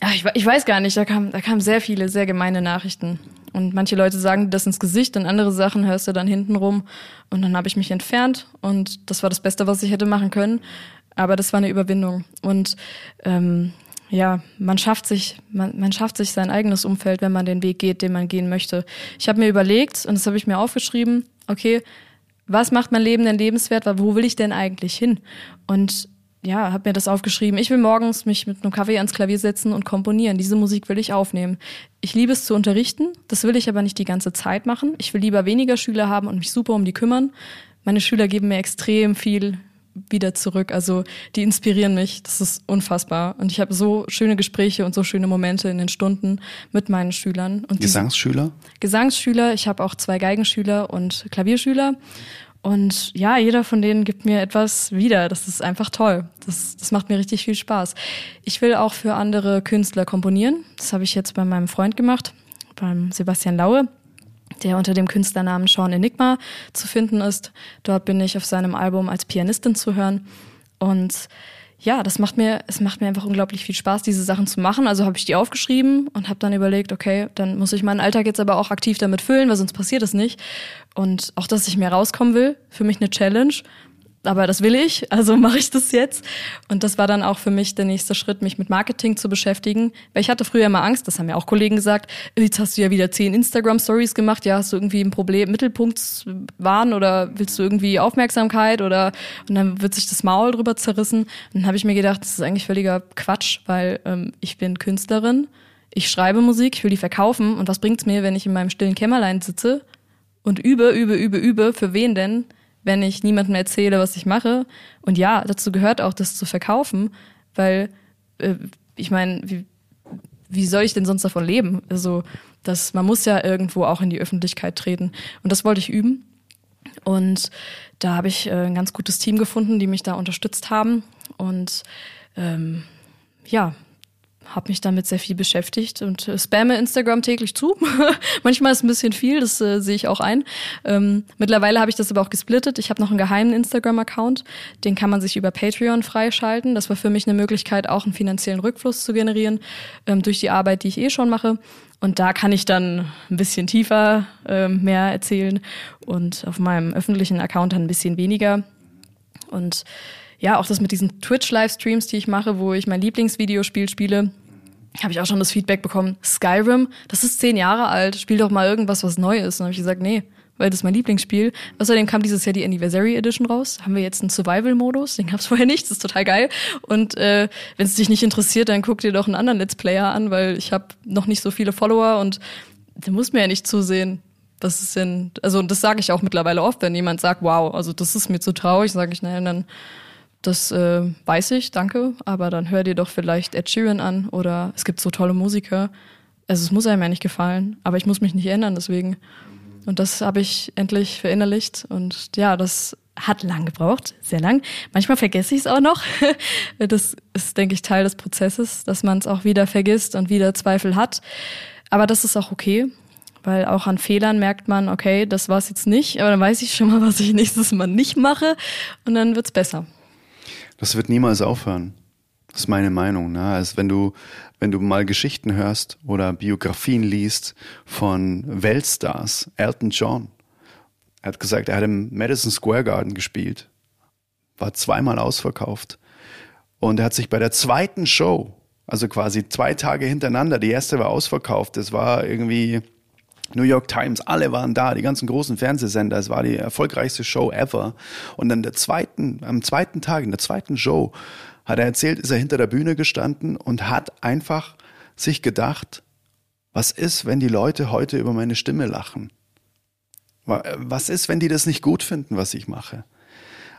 Ach, ich, ich weiß gar nicht, da kamen da kamen sehr viele, sehr gemeine Nachrichten. Und manche Leute sagen das ins Gesicht und andere Sachen hörst du dann hinten rum. Und dann habe ich mich entfernt und das war das Beste, was ich hätte machen können. Aber das war eine Überwindung. Und ähm, ja, man schafft sich, man, man schafft sich sein eigenes Umfeld, wenn man den Weg geht, den man gehen möchte. Ich habe mir überlegt, und das habe ich mir aufgeschrieben, okay, was macht mein Leben denn lebenswert? Wo will ich denn eigentlich hin? Und ja, habe mir das aufgeschrieben. Ich will morgens mich mit einem Kaffee ans Klavier setzen und komponieren. Diese Musik will ich aufnehmen. Ich liebe es zu unterrichten. Das will ich aber nicht die ganze Zeit machen. Ich will lieber weniger Schüler haben und mich super um die kümmern. Meine Schüler geben mir extrem viel wieder zurück. Also die inspirieren mich. Das ist unfassbar. Und ich habe so schöne Gespräche und so schöne Momente in den Stunden mit meinen Schülern. Und Gesangsschüler? Gesangsschüler. Ich habe auch zwei Geigenschüler und Klavierschüler. Und ja, jeder von denen gibt mir etwas wieder. Das ist einfach toll. Das, das macht mir richtig viel Spaß. Ich will auch für andere Künstler komponieren. Das habe ich jetzt bei meinem Freund gemacht, beim Sebastian Laue. Der unter dem Künstlernamen Sean Enigma zu finden ist. Dort bin ich auf seinem Album als Pianistin zu hören. Und ja, das macht mir, es macht mir einfach unglaublich viel Spaß, diese Sachen zu machen. Also habe ich die aufgeschrieben und habe dann überlegt, okay, dann muss ich meinen Alltag jetzt aber auch aktiv damit füllen, weil sonst passiert es nicht. Und auch, dass ich mehr rauskommen will, für mich eine Challenge aber das will ich, also mache ich das jetzt. Und das war dann auch für mich der nächste Schritt, mich mit Marketing zu beschäftigen. Weil ich hatte früher immer Angst, das haben ja auch Kollegen gesagt, jetzt hast du ja wieder zehn Instagram-Stories gemacht, ja, hast du irgendwie ein Problem, Mittelpunkt waren oder willst du irgendwie Aufmerksamkeit oder und dann wird sich das Maul drüber zerrissen. Und dann habe ich mir gedacht, das ist eigentlich völliger Quatsch, weil ähm, ich bin Künstlerin, ich schreibe Musik, ich will die verkaufen und was bringt's mir, wenn ich in meinem stillen Kämmerlein sitze und übe, übe, übe, übe, für wen denn? Wenn ich niemandem erzähle, was ich mache. Und ja, dazu gehört auch, das zu verkaufen, weil äh, ich meine, wie, wie soll ich denn sonst davon leben? Also, das, man muss ja irgendwo auch in die Öffentlichkeit treten. Und das wollte ich üben. Und da habe ich äh, ein ganz gutes Team gefunden, die mich da unterstützt haben. Und ähm, ja, habe mich damit sehr viel beschäftigt und äh, spamme Instagram täglich zu. Manchmal ist ein bisschen viel, das äh, sehe ich auch ein. Ähm, mittlerweile habe ich das aber auch gesplittet. Ich habe noch einen geheimen Instagram-Account, den kann man sich über Patreon freischalten. Das war für mich eine Möglichkeit, auch einen finanziellen Rückfluss zu generieren ähm, durch die Arbeit, die ich eh schon mache. Und da kann ich dann ein bisschen tiefer äh, mehr erzählen und auf meinem öffentlichen Account dann ein bisschen weniger. Und ja, auch das mit diesen Twitch-Livestreams, die ich mache, wo ich mein Lieblingsvideospiel spiele, habe ich auch schon das Feedback bekommen, Skyrim, das ist zehn Jahre alt, spiel doch mal irgendwas, was neu ist. Und dann habe ich gesagt, nee, weil das ist mein Lieblingsspiel. Außerdem kam dieses Jahr die Anniversary Edition raus. Haben wir jetzt einen Survival-Modus, den gab's vorher nicht, das ist total geil. Und äh, wenn es dich nicht interessiert, dann guck dir doch einen anderen Let's Player an, weil ich habe noch nicht so viele Follower und der muss mir ja nicht zusehen. Was ist denn, also das sage ich auch mittlerweile oft, wenn jemand sagt, wow, also das ist mir zu traurig, sage ich, naja, dann das äh, weiß ich, danke, aber dann hör dir doch vielleicht Ed Sheeran an oder es gibt so tolle Musiker. Also es muss einem ja nicht gefallen, aber ich muss mich nicht ändern, deswegen. Und das habe ich endlich verinnerlicht und ja, das hat lang gebraucht, sehr lang. Manchmal vergesse ich es auch noch. Das ist, denke ich, Teil des Prozesses, dass man es auch wieder vergisst und wieder Zweifel hat. Aber das ist auch okay, weil auch an Fehlern merkt man, okay, das war es jetzt nicht, aber dann weiß ich schon mal, was ich nächstes Mal nicht mache und dann wird's besser. Das wird niemals aufhören. Das ist meine Meinung. Ne? Also wenn du, wenn du mal Geschichten hörst oder Biografien liest von Weltstars, Elton John, er hat gesagt, er hat im Madison Square Garden gespielt, war zweimal ausverkauft und er hat sich bei der zweiten Show, also quasi zwei Tage hintereinander, die erste war ausverkauft, das war irgendwie New York Times, alle waren da, die ganzen großen Fernsehsender, es war die erfolgreichste Show ever. Und dann der zweiten, am zweiten Tag, in der zweiten Show, hat er erzählt, ist er hinter der Bühne gestanden und hat einfach sich gedacht, was ist, wenn die Leute heute über meine Stimme lachen? Was ist, wenn die das nicht gut finden, was ich mache?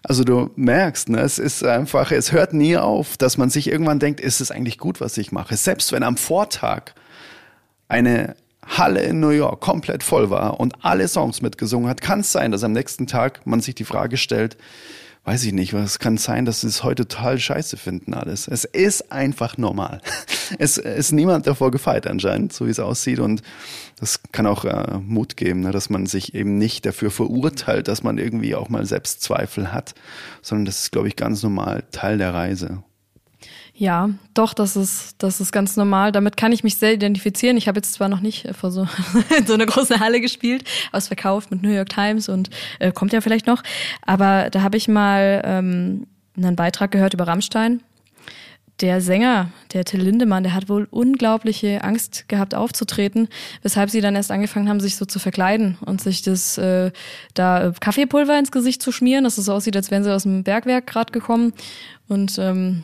Also du merkst, ne, es ist einfach, es hört nie auf, dass man sich irgendwann denkt, ist es eigentlich gut, was ich mache? Selbst wenn am Vortag eine Halle in New York komplett voll war und alle Songs mitgesungen hat, kann es sein, dass am nächsten Tag man sich die Frage stellt, weiß ich nicht, was kann sein, dass sie es heute total scheiße finden alles. Es ist einfach normal. Es ist niemand davor gefeit anscheinend, so wie es aussieht und das kann auch äh, Mut geben, ne, dass man sich eben nicht dafür verurteilt, dass man irgendwie auch mal Selbstzweifel hat, sondern das ist, glaube ich, ganz normal Teil der Reise. Ja, doch, das ist, das ist ganz normal. Damit kann ich mich sehr identifizieren. Ich habe jetzt zwar noch nicht vor so, in so einer großen Halle gespielt, ausverkauft mit New York Times und äh, kommt ja vielleicht noch. Aber da habe ich mal ähm, einen Beitrag gehört über Rammstein. Der Sänger, der Till Lindemann, der hat wohl unglaubliche Angst gehabt aufzutreten, weshalb sie dann erst angefangen haben, sich so zu verkleiden und sich das äh, da Kaffeepulver ins Gesicht zu schmieren, dass es so aussieht, als wären sie aus dem Bergwerk gerade gekommen. Und ähm,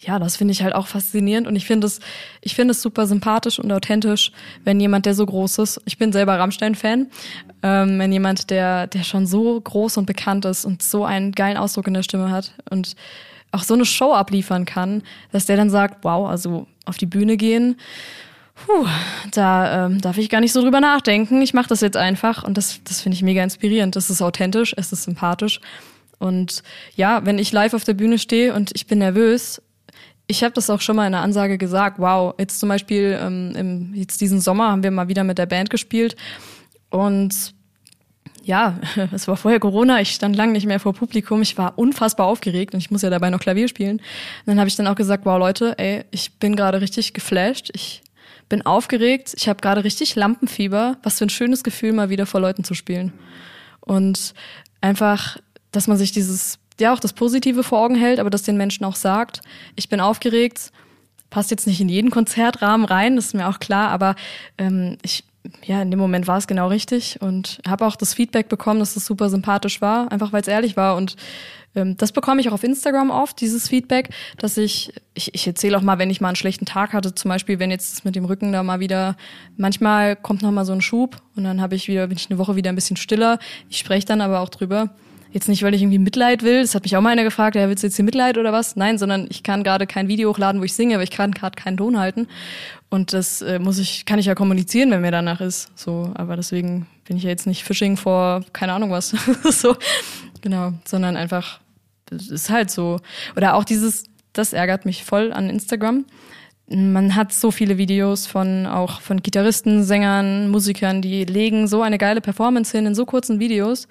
ja, das finde ich halt auch faszinierend und ich finde es, ich finde es super sympathisch und authentisch, wenn jemand, der so groß ist, ich bin selber Rammstein-Fan, ähm, wenn jemand, der, der schon so groß und bekannt ist und so einen geilen Ausdruck in der Stimme hat und auch so eine Show abliefern kann, dass der dann sagt, wow, also auf die Bühne gehen, puh, da ähm, darf ich gar nicht so drüber nachdenken. Ich mache das jetzt einfach und das, das finde ich mega inspirierend. Das ist authentisch, es ist sympathisch. Und ja, wenn ich live auf der Bühne stehe und ich bin nervös, ich habe das auch schon mal in einer Ansage gesagt. Wow, jetzt zum Beispiel ähm, im, jetzt diesen Sommer haben wir mal wieder mit der Band gespielt Und ja, es war vorher Corona, ich stand lange nicht mehr vor Publikum, ich war unfassbar aufgeregt und ich muss ja dabei noch Klavier spielen. Und dann habe ich dann auch gesagt, wow Leute, ey, ich bin gerade richtig geflasht, ich bin aufgeregt, ich habe gerade richtig Lampenfieber, was für ein schönes Gefühl, mal wieder vor Leuten zu spielen. Und einfach, dass man sich dieses, ja auch das Positive vor Augen hält, aber dass den Menschen auch sagt, ich bin aufgeregt, passt jetzt nicht in jeden Konzertrahmen rein, das ist mir auch klar, aber ähm, ich ja, in dem Moment war es genau richtig und habe auch das Feedback bekommen, dass es das super sympathisch war, einfach weil es ehrlich war und ähm, das bekomme ich auch auf Instagram oft, dieses Feedback, dass ich, ich, ich erzähle auch mal, wenn ich mal einen schlechten Tag hatte, zum Beispiel, wenn jetzt mit dem Rücken da mal wieder, manchmal kommt noch mal so ein Schub und dann habe ich wieder, bin ich eine Woche wieder ein bisschen stiller. Ich spreche dann aber auch drüber. Jetzt nicht, weil ich irgendwie Mitleid will. Das hat mich auch mal einer gefragt, ja, willst du jetzt hier Mitleid oder was? Nein, sondern ich kann gerade kein Video hochladen, wo ich singe, aber ich kann gerade keinen Ton halten. Und das äh, muss ich, kann ich ja kommunizieren, wenn mir danach ist. So, aber deswegen bin ich ja jetzt nicht Fishing vor keine Ahnung was. so, genau, sondern einfach, es ist halt so. Oder auch dieses, das ärgert mich voll an Instagram. Man hat so viele Videos von auch von Gitarristen, Sängern, Musikern, die legen so eine geile Performance hin in so kurzen Videos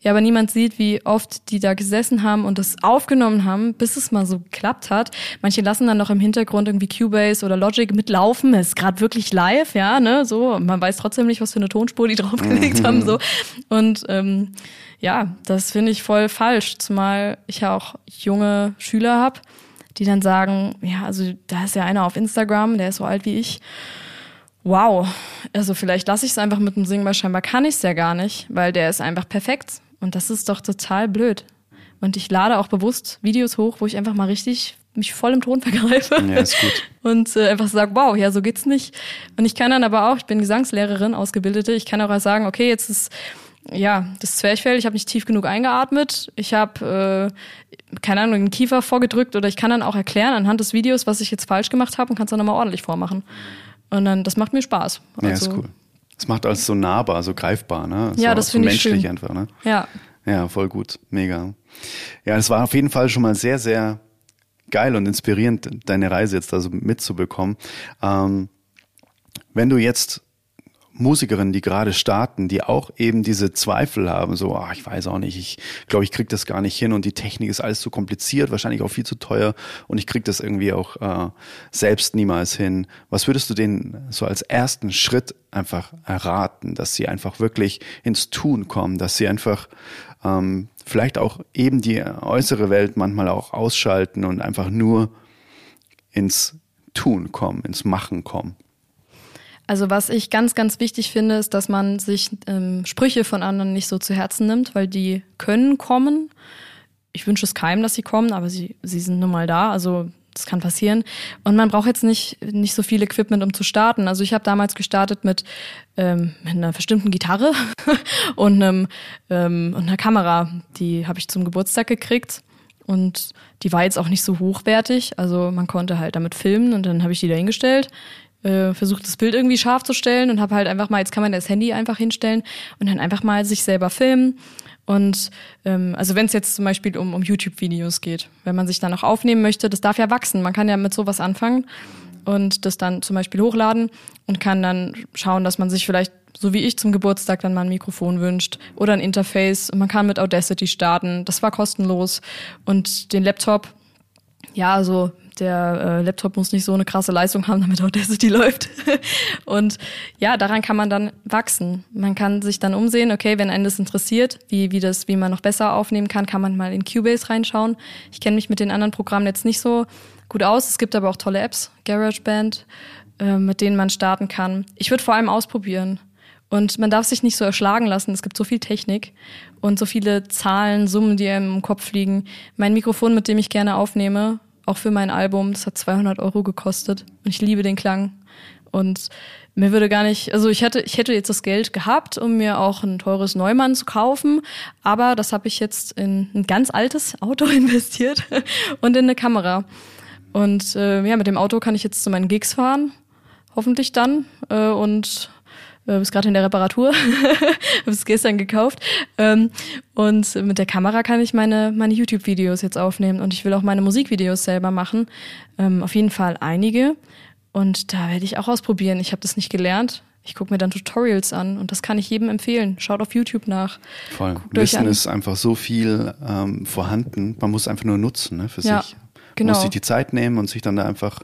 ja, aber niemand sieht, wie oft die da gesessen haben und das aufgenommen haben, bis es mal so geklappt hat. Manche lassen dann noch im Hintergrund irgendwie Cubase oder Logic mitlaufen. Es ist gerade wirklich live, ja, ne, so. Man weiß trotzdem nicht, was für eine Tonspur die draufgelegt haben, so. Und ähm, ja, das finde ich voll falsch, zumal ich ja auch junge Schüler habe, die dann sagen, ja, also da ist ja einer auf Instagram, der ist so alt wie ich wow, also vielleicht lasse ich es einfach mit dem Singen, weil scheinbar kann ich es ja gar nicht, weil der ist einfach perfekt. Und das ist doch total blöd. Und ich lade auch bewusst Videos hoch, wo ich einfach mal richtig mich voll im Ton vergreife. Ja, ist gut. Und äh, einfach sage, wow, ja, so geht's nicht. Und ich kann dann aber auch, ich bin Gesangslehrerin, Ausgebildete, ich kann auch sagen, okay, jetzt ist ja das Zwerchfell, ich habe nicht tief genug eingeatmet, ich habe äh, keine Ahnung, den Kiefer vorgedrückt oder ich kann dann auch erklären anhand des Videos, was ich jetzt falsch gemacht habe und kann es dann nochmal ordentlich vormachen. Und dann, das macht mir Spaß. Also, ja, ist also cool. Es macht alles so nahbar, so greifbar, ne? So, ja, das so finde ich menschlich schön. einfach, ne? Ja. Ja, voll gut. Mega. Ja, es war auf jeden Fall schon mal sehr, sehr geil und inspirierend, deine Reise jetzt also mitzubekommen. Ähm, wenn du jetzt Musikerinnen, die gerade starten, die auch eben diese Zweifel haben, so, ach, ich weiß auch nicht, ich glaube, ich krieg das gar nicht hin und die Technik ist alles zu kompliziert, wahrscheinlich auch viel zu teuer und ich krieg das irgendwie auch äh, selbst niemals hin. Was würdest du denen so als ersten Schritt einfach erraten, dass sie einfach wirklich ins Tun kommen, dass sie einfach ähm, vielleicht auch eben die äußere Welt manchmal auch ausschalten und einfach nur ins Tun kommen, ins Machen kommen? Also was ich ganz, ganz wichtig finde, ist, dass man sich ähm, Sprüche von anderen nicht so zu Herzen nimmt, weil die können kommen. Ich wünsche es keinem, dass sie kommen, aber sie, sie sind nun mal da. Also das kann passieren. Und man braucht jetzt nicht, nicht so viel Equipment, um zu starten. Also ich habe damals gestartet mit, ähm, mit einer bestimmten Gitarre und, einem, ähm, und einer Kamera. Die habe ich zum Geburtstag gekriegt. Und die war jetzt auch nicht so hochwertig. Also man konnte halt damit filmen und dann habe ich die da hingestellt äh, versucht das Bild irgendwie scharf zu stellen und habe halt einfach mal, jetzt kann man das Handy einfach hinstellen und dann einfach mal sich selber filmen. Und ähm, also wenn es jetzt zum Beispiel um, um YouTube-Videos geht, wenn man sich dann auch aufnehmen möchte, das darf ja wachsen. Man kann ja mit sowas anfangen und das dann zum Beispiel hochladen und kann dann schauen, dass man sich vielleicht, so wie ich zum Geburtstag, dann mal ein Mikrofon wünscht oder ein Interface. Und man kann mit Audacity starten. Das war kostenlos. Und den Laptop, ja, also der äh, Laptop muss nicht so eine krasse Leistung haben, damit Audacity läuft. und ja, daran kann man dann wachsen. Man kann sich dann umsehen, okay, wenn einen das interessiert, wie, wie das, wie man noch besser aufnehmen kann, kann man mal in Cubase reinschauen. Ich kenne mich mit den anderen Programmen jetzt nicht so gut aus. Es gibt aber auch tolle Apps, GarageBand, äh, mit denen man starten kann. Ich würde vor allem ausprobieren. Und man darf sich nicht so erschlagen lassen. Es gibt so viel Technik und so viele Zahlen, Summen, die einem im Kopf liegen. Mein Mikrofon, mit dem ich gerne aufnehme, auch für mein Album. Das hat 200 Euro gekostet und ich liebe den Klang. Und mir würde gar nicht, also ich hätte, ich hätte jetzt das Geld gehabt, um mir auch ein teures Neumann zu kaufen, aber das habe ich jetzt in ein ganz altes Auto investiert und in eine Kamera. Und äh, ja, mit dem Auto kann ich jetzt zu meinen Gigs fahren, hoffentlich dann äh, und äh, bist gerade in der Reparatur, habe es gestern gekauft. Ähm, und mit der Kamera kann ich meine, meine YouTube-Videos jetzt aufnehmen und ich will auch meine Musikvideos selber machen. Ähm, auf jeden Fall einige. Und da werde ich auch ausprobieren. Ich habe das nicht gelernt. Ich gucke mir dann Tutorials an und das kann ich jedem empfehlen. Schaut auf YouTube nach. Voll. Wissen ist einfach so viel ähm, vorhanden. Man muss einfach nur nutzen ne, für ja. sich. Genau. Man muss sich die Zeit nehmen und sich dann da einfach,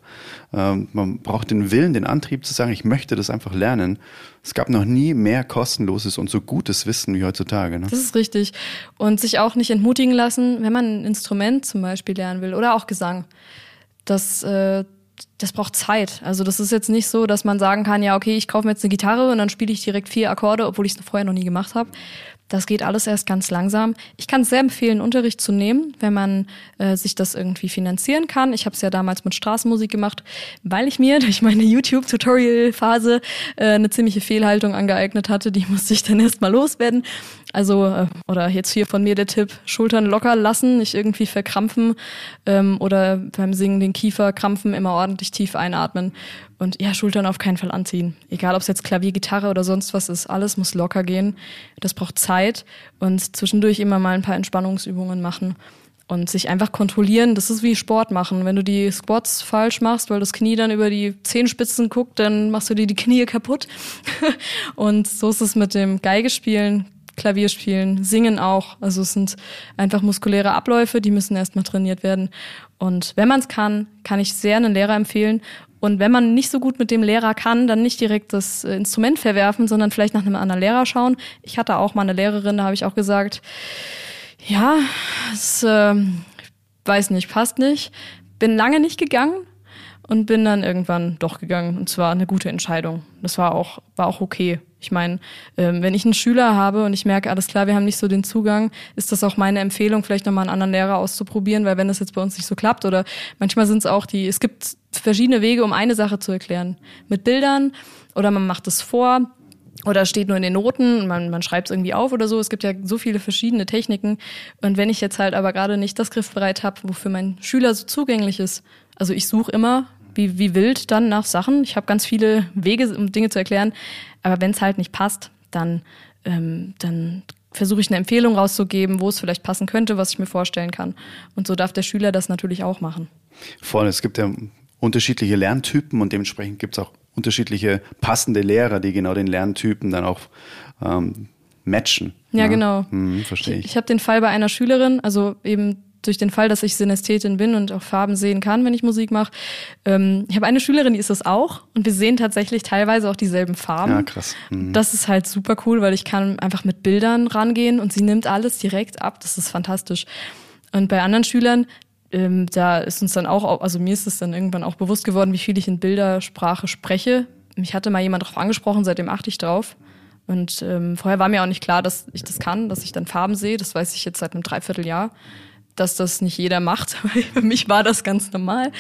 ähm, man braucht den Willen, den Antrieb zu sagen, ich möchte das einfach lernen. Es gab noch nie mehr kostenloses und so gutes Wissen wie heutzutage. Ne? Das ist richtig. Und sich auch nicht entmutigen lassen, wenn man ein Instrument zum Beispiel lernen will oder auch Gesang. Das, äh, das braucht Zeit. Also das ist jetzt nicht so, dass man sagen kann, ja, okay, ich kaufe mir jetzt eine Gitarre und dann spiele ich direkt vier Akkorde, obwohl ich es vorher noch nie gemacht habe. Das geht alles erst ganz langsam. Ich kann es sehr empfehlen, Unterricht zu nehmen, wenn man äh, sich das irgendwie finanzieren kann. Ich habe es ja damals mit Straßenmusik gemacht, weil ich mir durch meine YouTube-Tutorial-Phase äh, eine ziemliche Fehlhaltung angeeignet hatte. Die musste ich dann erst mal loswerden. Also, äh, oder jetzt hier von mir der Tipp, Schultern locker lassen, nicht irgendwie verkrampfen ähm, oder beim Singen den Kiefer krampfen, immer ordentlich tief einatmen. Und ja, Schultern auf keinen Fall anziehen. Egal, ob es jetzt Klavier, Gitarre oder sonst was ist, alles muss locker gehen. Das braucht Zeit und zwischendurch immer mal ein paar Entspannungsübungen machen und sich einfach kontrollieren. Das ist wie Sport machen. Wenn du die Squats falsch machst, weil das Knie dann über die Zehenspitzen guckt, dann machst du dir die Knie kaputt. und so ist es mit dem Geigespielen. Klavier spielen, singen auch. Also es sind einfach muskuläre Abläufe, die müssen erstmal trainiert werden. Und wenn man es kann, kann ich sehr einen Lehrer empfehlen. Und wenn man nicht so gut mit dem Lehrer kann, dann nicht direkt das äh, Instrument verwerfen, sondern vielleicht nach einem anderen Lehrer schauen. Ich hatte auch mal eine Lehrerin, da habe ich auch gesagt, ja, es äh, weiß nicht, passt nicht. Bin lange nicht gegangen, und bin dann irgendwann doch gegangen. Und zwar eine gute Entscheidung. Das war auch, war auch okay. Ich meine, ähm, wenn ich einen Schüler habe und ich merke, alles klar, wir haben nicht so den Zugang, ist das auch meine Empfehlung, vielleicht nochmal einen anderen Lehrer auszuprobieren, weil wenn das jetzt bei uns nicht so klappt oder manchmal sind es auch die, es gibt verschiedene Wege, um eine Sache zu erklären. Mit Bildern oder man macht es vor oder steht nur in den Noten, man, man schreibt es irgendwie auf oder so. Es gibt ja so viele verschiedene Techniken. Und wenn ich jetzt halt aber gerade nicht das griffbereit habe, wofür mein Schüler so zugänglich ist, also ich suche immer wie, wie wild dann nach Sachen. Ich habe ganz viele Wege, um Dinge zu erklären. Aber wenn es halt nicht passt, dann, ähm, dann versuche ich eine Empfehlung rauszugeben, wo es vielleicht passen könnte, was ich mir vorstellen kann. Und so darf der Schüler das natürlich auch machen. Voll, es gibt ja unterschiedliche Lerntypen und dementsprechend gibt es auch unterschiedliche passende Lehrer, die genau den Lerntypen dann auch ähm, matchen. Ja, ja? genau. Hm, verstehe ich. Ich, ich habe den Fall bei einer Schülerin, also eben durch den Fall, dass ich Synästhetin bin und auch Farben sehen kann, wenn ich Musik mache. Ähm, ich habe eine Schülerin, die ist das auch und wir sehen tatsächlich teilweise auch dieselben Farben. Ja, krass. Mhm. Das ist halt super cool, weil ich kann einfach mit Bildern rangehen und sie nimmt alles direkt ab. Das ist fantastisch. Und bei anderen Schülern, ähm, da ist uns dann auch, also mir ist es dann irgendwann auch bewusst geworden, wie viel ich in Bildersprache spreche. Mich hatte mal jemand darauf angesprochen, seitdem achte ich drauf. Und ähm, vorher war mir auch nicht klar, dass ich das kann, dass ich dann Farben sehe. Das weiß ich jetzt seit einem Dreivierteljahr dass das nicht jeder macht. Für mich war das ganz normal.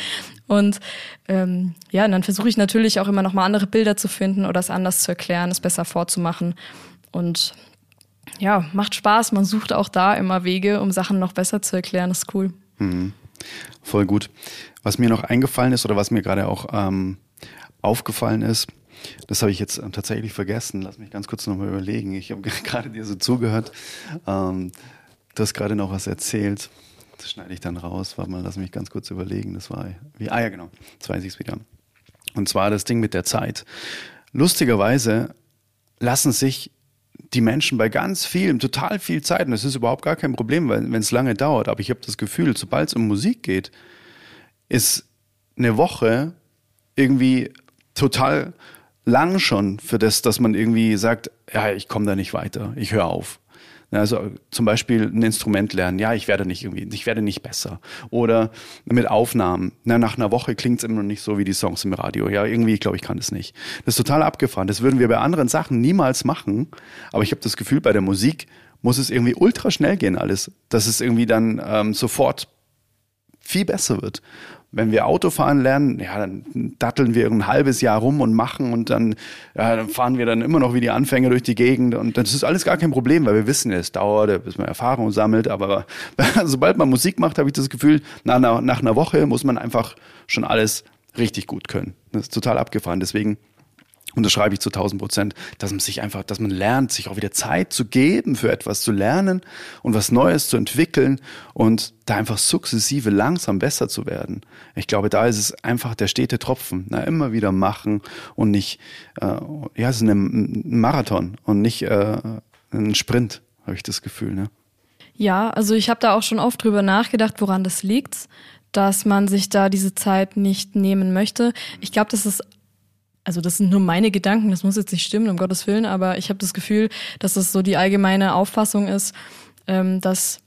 Und ähm, ja, und dann versuche ich natürlich auch immer noch mal andere Bilder zu finden oder es anders zu erklären, es besser vorzumachen. Und ja, macht Spaß. Man sucht auch da immer Wege, um Sachen noch besser zu erklären. Das ist cool. Mhm. Voll gut. Was mir noch eingefallen ist oder was mir gerade auch ähm, aufgefallen ist, das habe ich jetzt tatsächlich vergessen. Lass mich ganz kurz nochmal überlegen. Ich habe gerade dir so zugehört. Ähm, Du hast gerade noch was erzählt. Das schneide ich dann raus. Warte mal, lass mich ganz kurz überlegen. Das war wie, ah ja, genau. Jetzt weiß ich es wieder. Und zwar das Ding mit der Zeit. Lustigerweise lassen sich die Menschen bei ganz vielen total viel Zeit, und das ist überhaupt gar kein Problem, wenn es lange dauert. Aber ich habe das Gefühl, sobald es um Musik geht, ist eine Woche irgendwie total lang schon für das, dass man irgendwie sagt, ja, ich komme da nicht weiter, ich höre auf. Also zum Beispiel ein Instrument lernen. Ja, ich werde nicht irgendwie, ich werde nicht besser. Oder mit Aufnahmen. Na, nach einer Woche klingt es immer noch nicht so wie die Songs im Radio. Ja, irgendwie, glaube ich, kann das nicht. Das ist total abgefahren. Das würden wir bei anderen Sachen niemals machen. Aber ich habe das Gefühl, bei der Musik muss es irgendwie ultra schnell gehen alles, dass es irgendwie dann ähm, sofort viel besser wird wenn wir Autofahren lernen, ja, dann datteln wir ein halbes Jahr rum und machen und dann, ja, dann fahren wir dann immer noch wie die Anfänger durch die Gegend und das ist alles gar kein Problem, weil wir wissen, es dauert, bis man Erfahrung sammelt, aber sobald man Musik macht, habe ich das Gefühl, nach einer, nach einer Woche muss man einfach schon alles richtig gut können. Das ist total abgefahren. Deswegen unterschreibe ich zu 1000 Prozent, dass man sich einfach, dass man lernt, sich auch wieder Zeit zu geben, für etwas zu lernen und was Neues zu entwickeln und da einfach sukzessive langsam besser zu werden. Ich glaube, da ist es einfach der stete Tropfen, na, immer wieder machen und nicht, äh, ja, es ist ein Marathon und nicht äh, ein Sprint, habe ich das Gefühl, ne? Ja, also ich habe da auch schon oft drüber nachgedacht, woran das liegt, dass man sich da diese Zeit nicht nehmen möchte. Ich glaube, das ist also das sind nur meine Gedanken, das muss jetzt nicht stimmen, um Gottes Willen, aber ich habe das Gefühl, dass das so die allgemeine Auffassung ist, ähm, dass,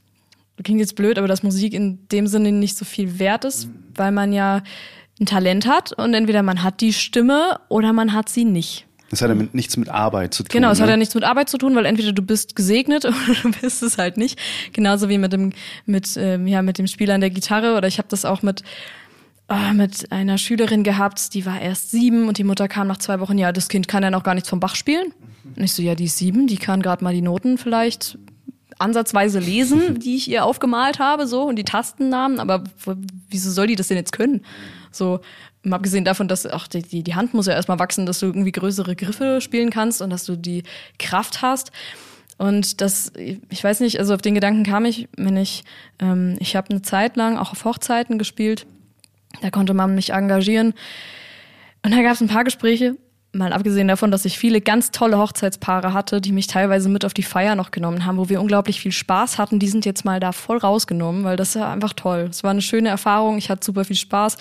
klingt jetzt blöd, aber dass Musik in dem Sinne nicht so viel wert ist, weil man ja ein Talent hat und entweder man hat die Stimme oder man hat sie nicht. Das hat ja mit, nichts mit Arbeit zu tun. Genau, es ne? hat ja nichts mit Arbeit zu tun, weil entweder du bist gesegnet oder du bist es halt nicht. Genauso wie mit dem mit ähm, ja mit dem Spieler an der Gitarre oder ich habe das auch mit oh, mit einer Schülerin gehabt, die war erst sieben und die Mutter kam nach zwei Wochen, ja, das Kind kann ja noch gar nichts vom Bach spielen. Und ich so, ja, die ist sieben, die kann gerade mal die Noten vielleicht ansatzweise lesen, die ich ihr aufgemalt habe, so und die Tastennamen, aber wieso soll die das denn jetzt können? So, mal abgesehen davon, dass auch die, die, die Hand muss ja erstmal wachsen, dass du irgendwie größere Griffe spielen kannst und dass du die Kraft hast. Und das, ich weiß nicht, also auf den Gedanken kam ich, wenn ich, ähm, ich habe eine Zeit lang auch auf Hochzeiten gespielt da konnte man mich engagieren. Und da gab es ein paar Gespräche, mal abgesehen davon, dass ich viele ganz tolle Hochzeitspaare hatte, die mich teilweise mit auf die Feier noch genommen haben, wo wir unglaublich viel Spaß hatten. Die sind jetzt mal da voll rausgenommen, weil das ist ja einfach toll. Es war eine schöne Erfahrung, ich hatte super viel Spaß.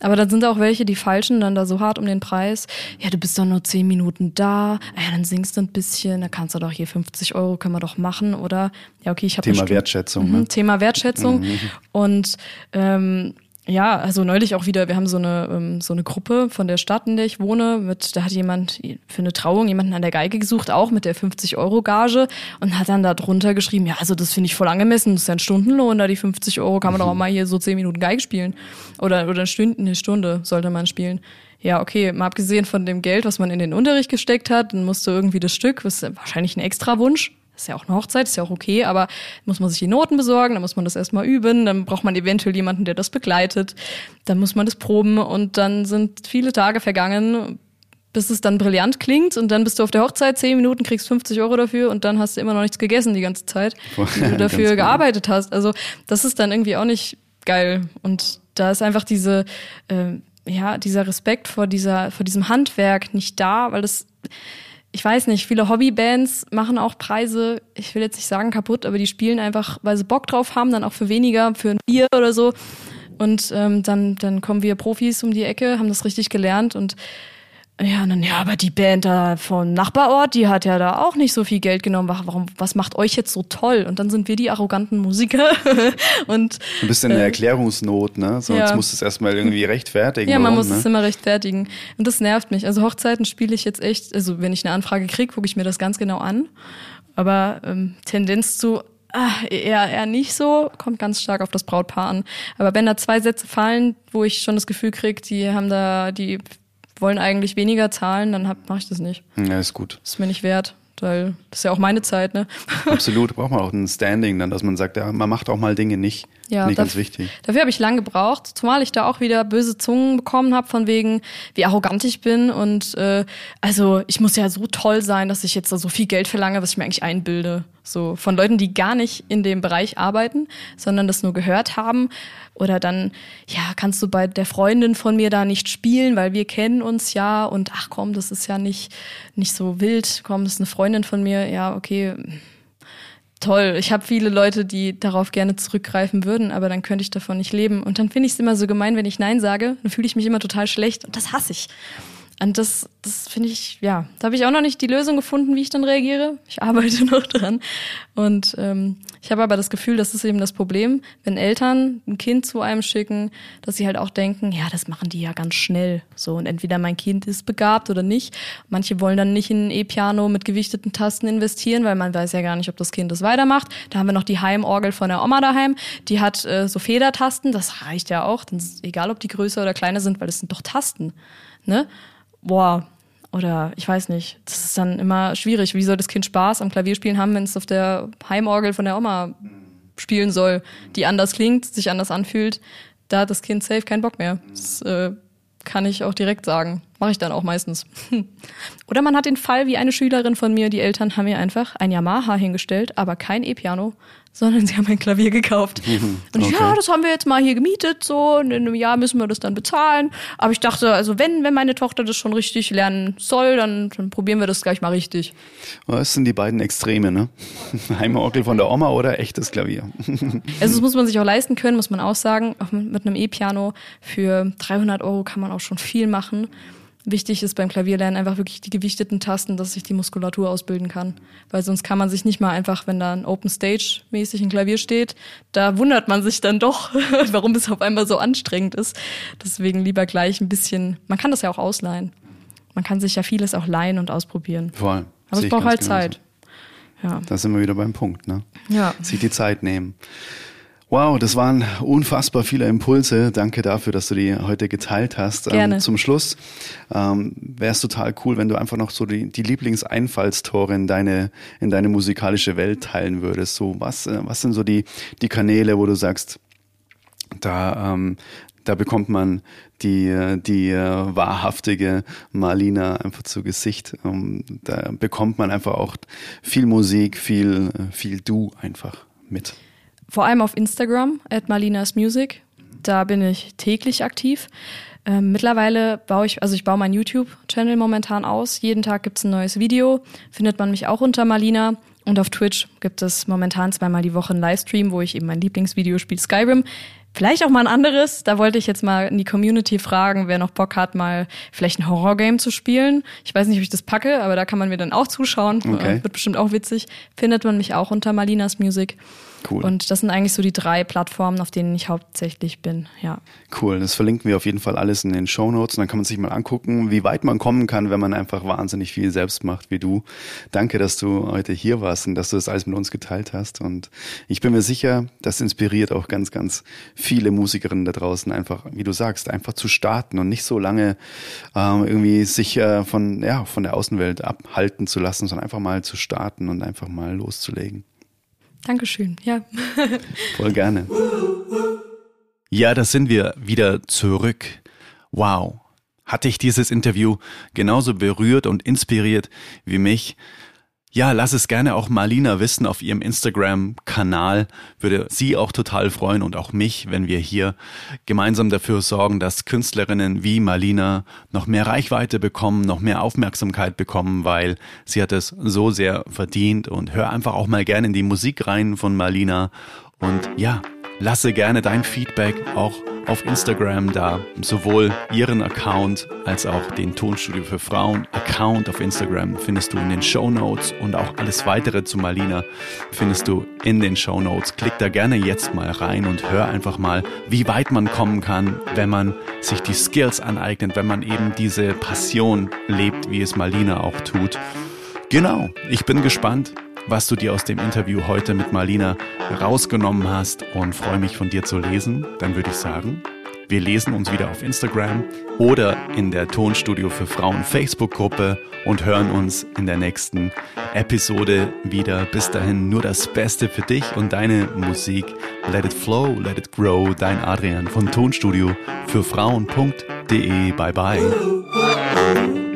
Aber dann sind auch welche, die falschen, dann da so hart um den Preis. Ja, du bist doch nur zehn Minuten da. Ah ja, dann singst du ein bisschen. Da kannst du doch hier 50 Euro können wir doch machen, oder? Ja, okay, ich habe Thema Wertschätzung. Ne? Mhm, Thema Wertschätzung. Mhm. Und ähm, ja, also neulich auch wieder, wir haben so eine, ähm, so eine Gruppe von der Stadt, in der ich wohne, mit, da hat jemand für eine Trauung jemanden an der Geige gesucht, auch mit der 50-Euro-Gage und hat dann da drunter geschrieben, ja, also das finde ich voll angemessen, das ist ja ein Stundenlohn, da die 50 Euro kann man doch auch mal hier so 10 Minuten Geige spielen. Oder, oder eine Stunde, eine Stunde sollte man spielen. Ja, okay, mal abgesehen von dem Geld, was man in den Unterricht gesteckt hat, dann musste irgendwie das Stück, was wahrscheinlich ein extra Wunsch, ist ja auch eine Hochzeit, ist ja auch okay, aber muss man sich die Noten besorgen, dann muss man das erstmal üben, dann braucht man eventuell jemanden, der das begleitet, dann muss man das proben und dann sind viele Tage vergangen, bis es dann brillant klingt und dann bist du auf der Hochzeit, zehn Minuten, kriegst 50 Euro dafür und dann hast du immer noch nichts gegessen die ganze Zeit, wie du dafür genau. gearbeitet hast. Also das ist dann irgendwie auch nicht geil und da ist einfach diese, äh, ja, dieser Respekt vor dieser, vor diesem Handwerk nicht da, weil das ich weiß nicht, viele Hobbybands machen auch Preise, ich will jetzt nicht sagen kaputt, aber die spielen einfach, weil sie Bock drauf haben, dann auch für weniger, für ein Bier oder so. Und ähm, dann, dann kommen wir Profis um die Ecke, haben das richtig gelernt und ja, dann, ja, aber die Band da vom Nachbarort, die hat ja da auch nicht so viel Geld genommen. Warum, was macht euch jetzt so toll? Und dann sind wir die arroganten Musiker. und, du bist in der äh, Erklärungsnot, ne? Sonst ja. musst du es erstmal irgendwie rechtfertigen. Ja, man warum, muss ne? es immer rechtfertigen. Und das nervt mich. Also Hochzeiten spiele ich jetzt echt, also wenn ich eine Anfrage kriege, gucke ich mir das ganz genau an. Aber ähm, Tendenz zu, ah, eher, eher nicht so, kommt ganz stark auf das Brautpaar an. Aber wenn da zwei Sätze fallen, wo ich schon das Gefühl kriege, die haben da, die wollen eigentlich weniger zahlen, dann mache ich das nicht. Ja, ist gut. ist mir nicht wert, weil das ist ja auch meine Zeit, ne? Absolut, braucht man auch ein Standing dann, dass man sagt, ja, man macht auch mal Dinge nicht. Ja, nicht ganz wichtig. Dafür habe ich lang gebraucht, zumal ich da auch wieder böse Zungen bekommen habe von wegen, wie arrogant ich bin und äh, also ich muss ja so toll sein, dass ich jetzt so viel Geld verlange, was ich mir eigentlich einbilde. So von Leuten, die gar nicht in dem Bereich arbeiten, sondern das nur gehört haben. Oder dann, ja, kannst du bei der Freundin von mir da nicht spielen, weil wir kennen uns ja und ach komm, das ist ja nicht, nicht so wild. Komm, das ist eine Freundin von mir. Ja, okay toll. Ich habe viele Leute, die darauf gerne zurückgreifen würden, aber dann könnte ich davon nicht leben. Und dann finde ich es immer so gemein, wenn ich Nein sage. Dann fühle ich mich immer total schlecht und das hasse ich. Und das, das finde ich, ja, da habe ich auch noch nicht die Lösung gefunden, wie ich dann reagiere. Ich arbeite noch dran. Und ähm, ich habe aber das Gefühl, das ist eben das Problem, wenn Eltern ein Kind zu einem schicken, dass sie halt auch denken, ja, das machen die ja ganz schnell. So, und entweder mein Kind ist begabt oder nicht. Manche wollen dann nicht in ein E-Piano mit gewichteten Tasten investieren, weil man weiß ja gar nicht, ob das Kind das weitermacht. Da haben wir noch die Heimorgel von der Oma daheim. Die hat äh, so Federtasten, das reicht ja auch. Dann egal, ob die größer oder kleiner sind, weil das sind doch Tasten. Ne? Boah, oder ich weiß nicht, das ist dann immer schwierig. Wie soll das Kind Spaß am Klavierspielen haben, wenn es auf der Heimorgel von der Oma spielen soll, die anders klingt, sich anders anfühlt? Da hat das Kind safe keinen Bock mehr. Das äh, kann ich auch direkt sagen. Mache ich dann auch meistens. Oder man hat den Fall wie eine Schülerin von mir, die Eltern haben ihr einfach ein Yamaha hingestellt, aber kein E-Piano, sondern sie haben ein Klavier gekauft. Und okay. ja, das haben wir jetzt mal hier gemietet, so, in einem Jahr müssen wir das dann bezahlen. Aber ich dachte, also wenn, wenn meine Tochter das schon richtig lernen soll, dann, dann probieren wir das gleich mal richtig. Was sind die beiden Extreme, ne? Heimorgel von der Oma oder echtes Klavier? also das muss man sich auch leisten können, muss man auch sagen. Auch mit einem E-Piano für 300 Euro kann man auch schon viel machen wichtig ist beim Klavierlernen einfach wirklich die gewichteten Tasten, dass sich die Muskulatur ausbilden kann. Weil sonst kann man sich nicht mal einfach, wenn da ein Open Stage mäßig ein Klavier steht, da wundert man sich dann doch, warum es auf einmal so anstrengend ist. Deswegen lieber gleich ein bisschen, man kann das ja auch ausleihen. Man kann sich ja vieles auch leihen und ausprobieren. Voll. Aber es braucht halt genauso. Zeit. Ja. Da sind wir wieder beim Punkt, ne? Ja. Sich die Zeit nehmen. Wow, das waren unfassbar viele Impulse. Danke dafür, dass du die heute geteilt hast. Ähm, Gerne. Ähm, zum Schluss ähm, wäre es total cool, wenn du einfach noch so die, die Lieblingseinfallstore in deine, in deine musikalische Welt teilen würdest. So, was, äh, was sind so die, die Kanäle, wo du sagst, da, ähm, da bekommt man die, die äh, wahrhaftige Marlina einfach zu Gesicht. Ähm, da bekommt man einfach auch viel Musik, viel, äh, viel Du einfach mit vor allem auf Instagram, at Malinas Music. Da bin ich täglich aktiv. Ähm, mittlerweile baue ich, also ich baue meinen YouTube-Channel momentan aus. Jeden Tag gibt es ein neues Video. Findet man mich auch unter Malina. Und auf Twitch gibt es momentan zweimal die Woche einen Livestream, wo ich eben mein Lieblingsvideo spiele, Skyrim. Vielleicht auch mal ein anderes. Da wollte ich jetzt mal in die Community fragen, wer noch Bock hat, mal vielleicht ein Horrorgame zu spielen. Ich weiß nicht, ob ich das packe, aber da kann man mir dann auch zuschauen. Okay. Wird bestimmt auch witzig. Findet man mich auch unter Malinas Music. Cool. Und das sind eigentlich so die drei Plattformen, auf denen ich hauptsächlich bin, ja. Cool, das verlinken wir auf jeden Fall alles in den Show Notes und dann kann man sich mal angucken, wie weit man kommen kann, wenn man einfach wahnsinnig viel selbst macht wie du. Danke, dass du heute hier warst und dass du das alles mit uns geteilt hast und ich bin mir sicher, das inspiriert auch ganz, ganz viele Musikerinnen da draußen einfach, wie du sagst, einfach zu starten und nicht so lange ähm, irgendwie sich äh, von, ja, von der Außenwelt abhalten zu lassen, sondern einfach mal zu starten und einfach mal loszulegen. Dankeschön, ja. Voll gerne. Ja, da sind wir wieder zurück. Wow. Hatte ich dieses Interview genauso berührt und inspiriert wie mich? Ja, lass es gerne auch Marlina wissen auf ihrem Instagram-Kanal. Würde sie auch total freuen und auch mich, wenn wir hier gemeinsam dafür sorgen, dass Künstlerinnen wie Marlina noch mehr Reichweite bekommen, noch mehr Aufmerksamkeit bekommen, weil sie hat es so sehr verdient und hör einfach auch mal gerne in die Musik rein von Marlina und ja, lasse gerne dein Feedback auch auf Instagram da, sowohl ihren Account als auch den Tonstudio für Frauen Account auf Instagram findest du in den Show Notes und auch alles weitere zu Marlina findest du in den Show Notes. Klick da gerne jetzt mal rein und hör einfach mal, wie weit man kommen kann, wenn man sich die Skills aneignet, wenn man eben diese Passion lebt, wie es Marlina auch tut. Genau, ich bin gespannt, was du dir aus dem Interview heute mit Marlina rausgenommen hast und freue mich von dir zu lesen. Dann würde ich sagen, wir lesen uns wieder auf Instagram oder in der Tonstudio für Frauen Facebook-Gruppe und hören uns in der nächsten Episode wieder. Bis dahin nur das Beste für dich und deine Musik. Let it flow, let it grow. Dein Adrian von Tonstudio für Frauen.de. Bye bye.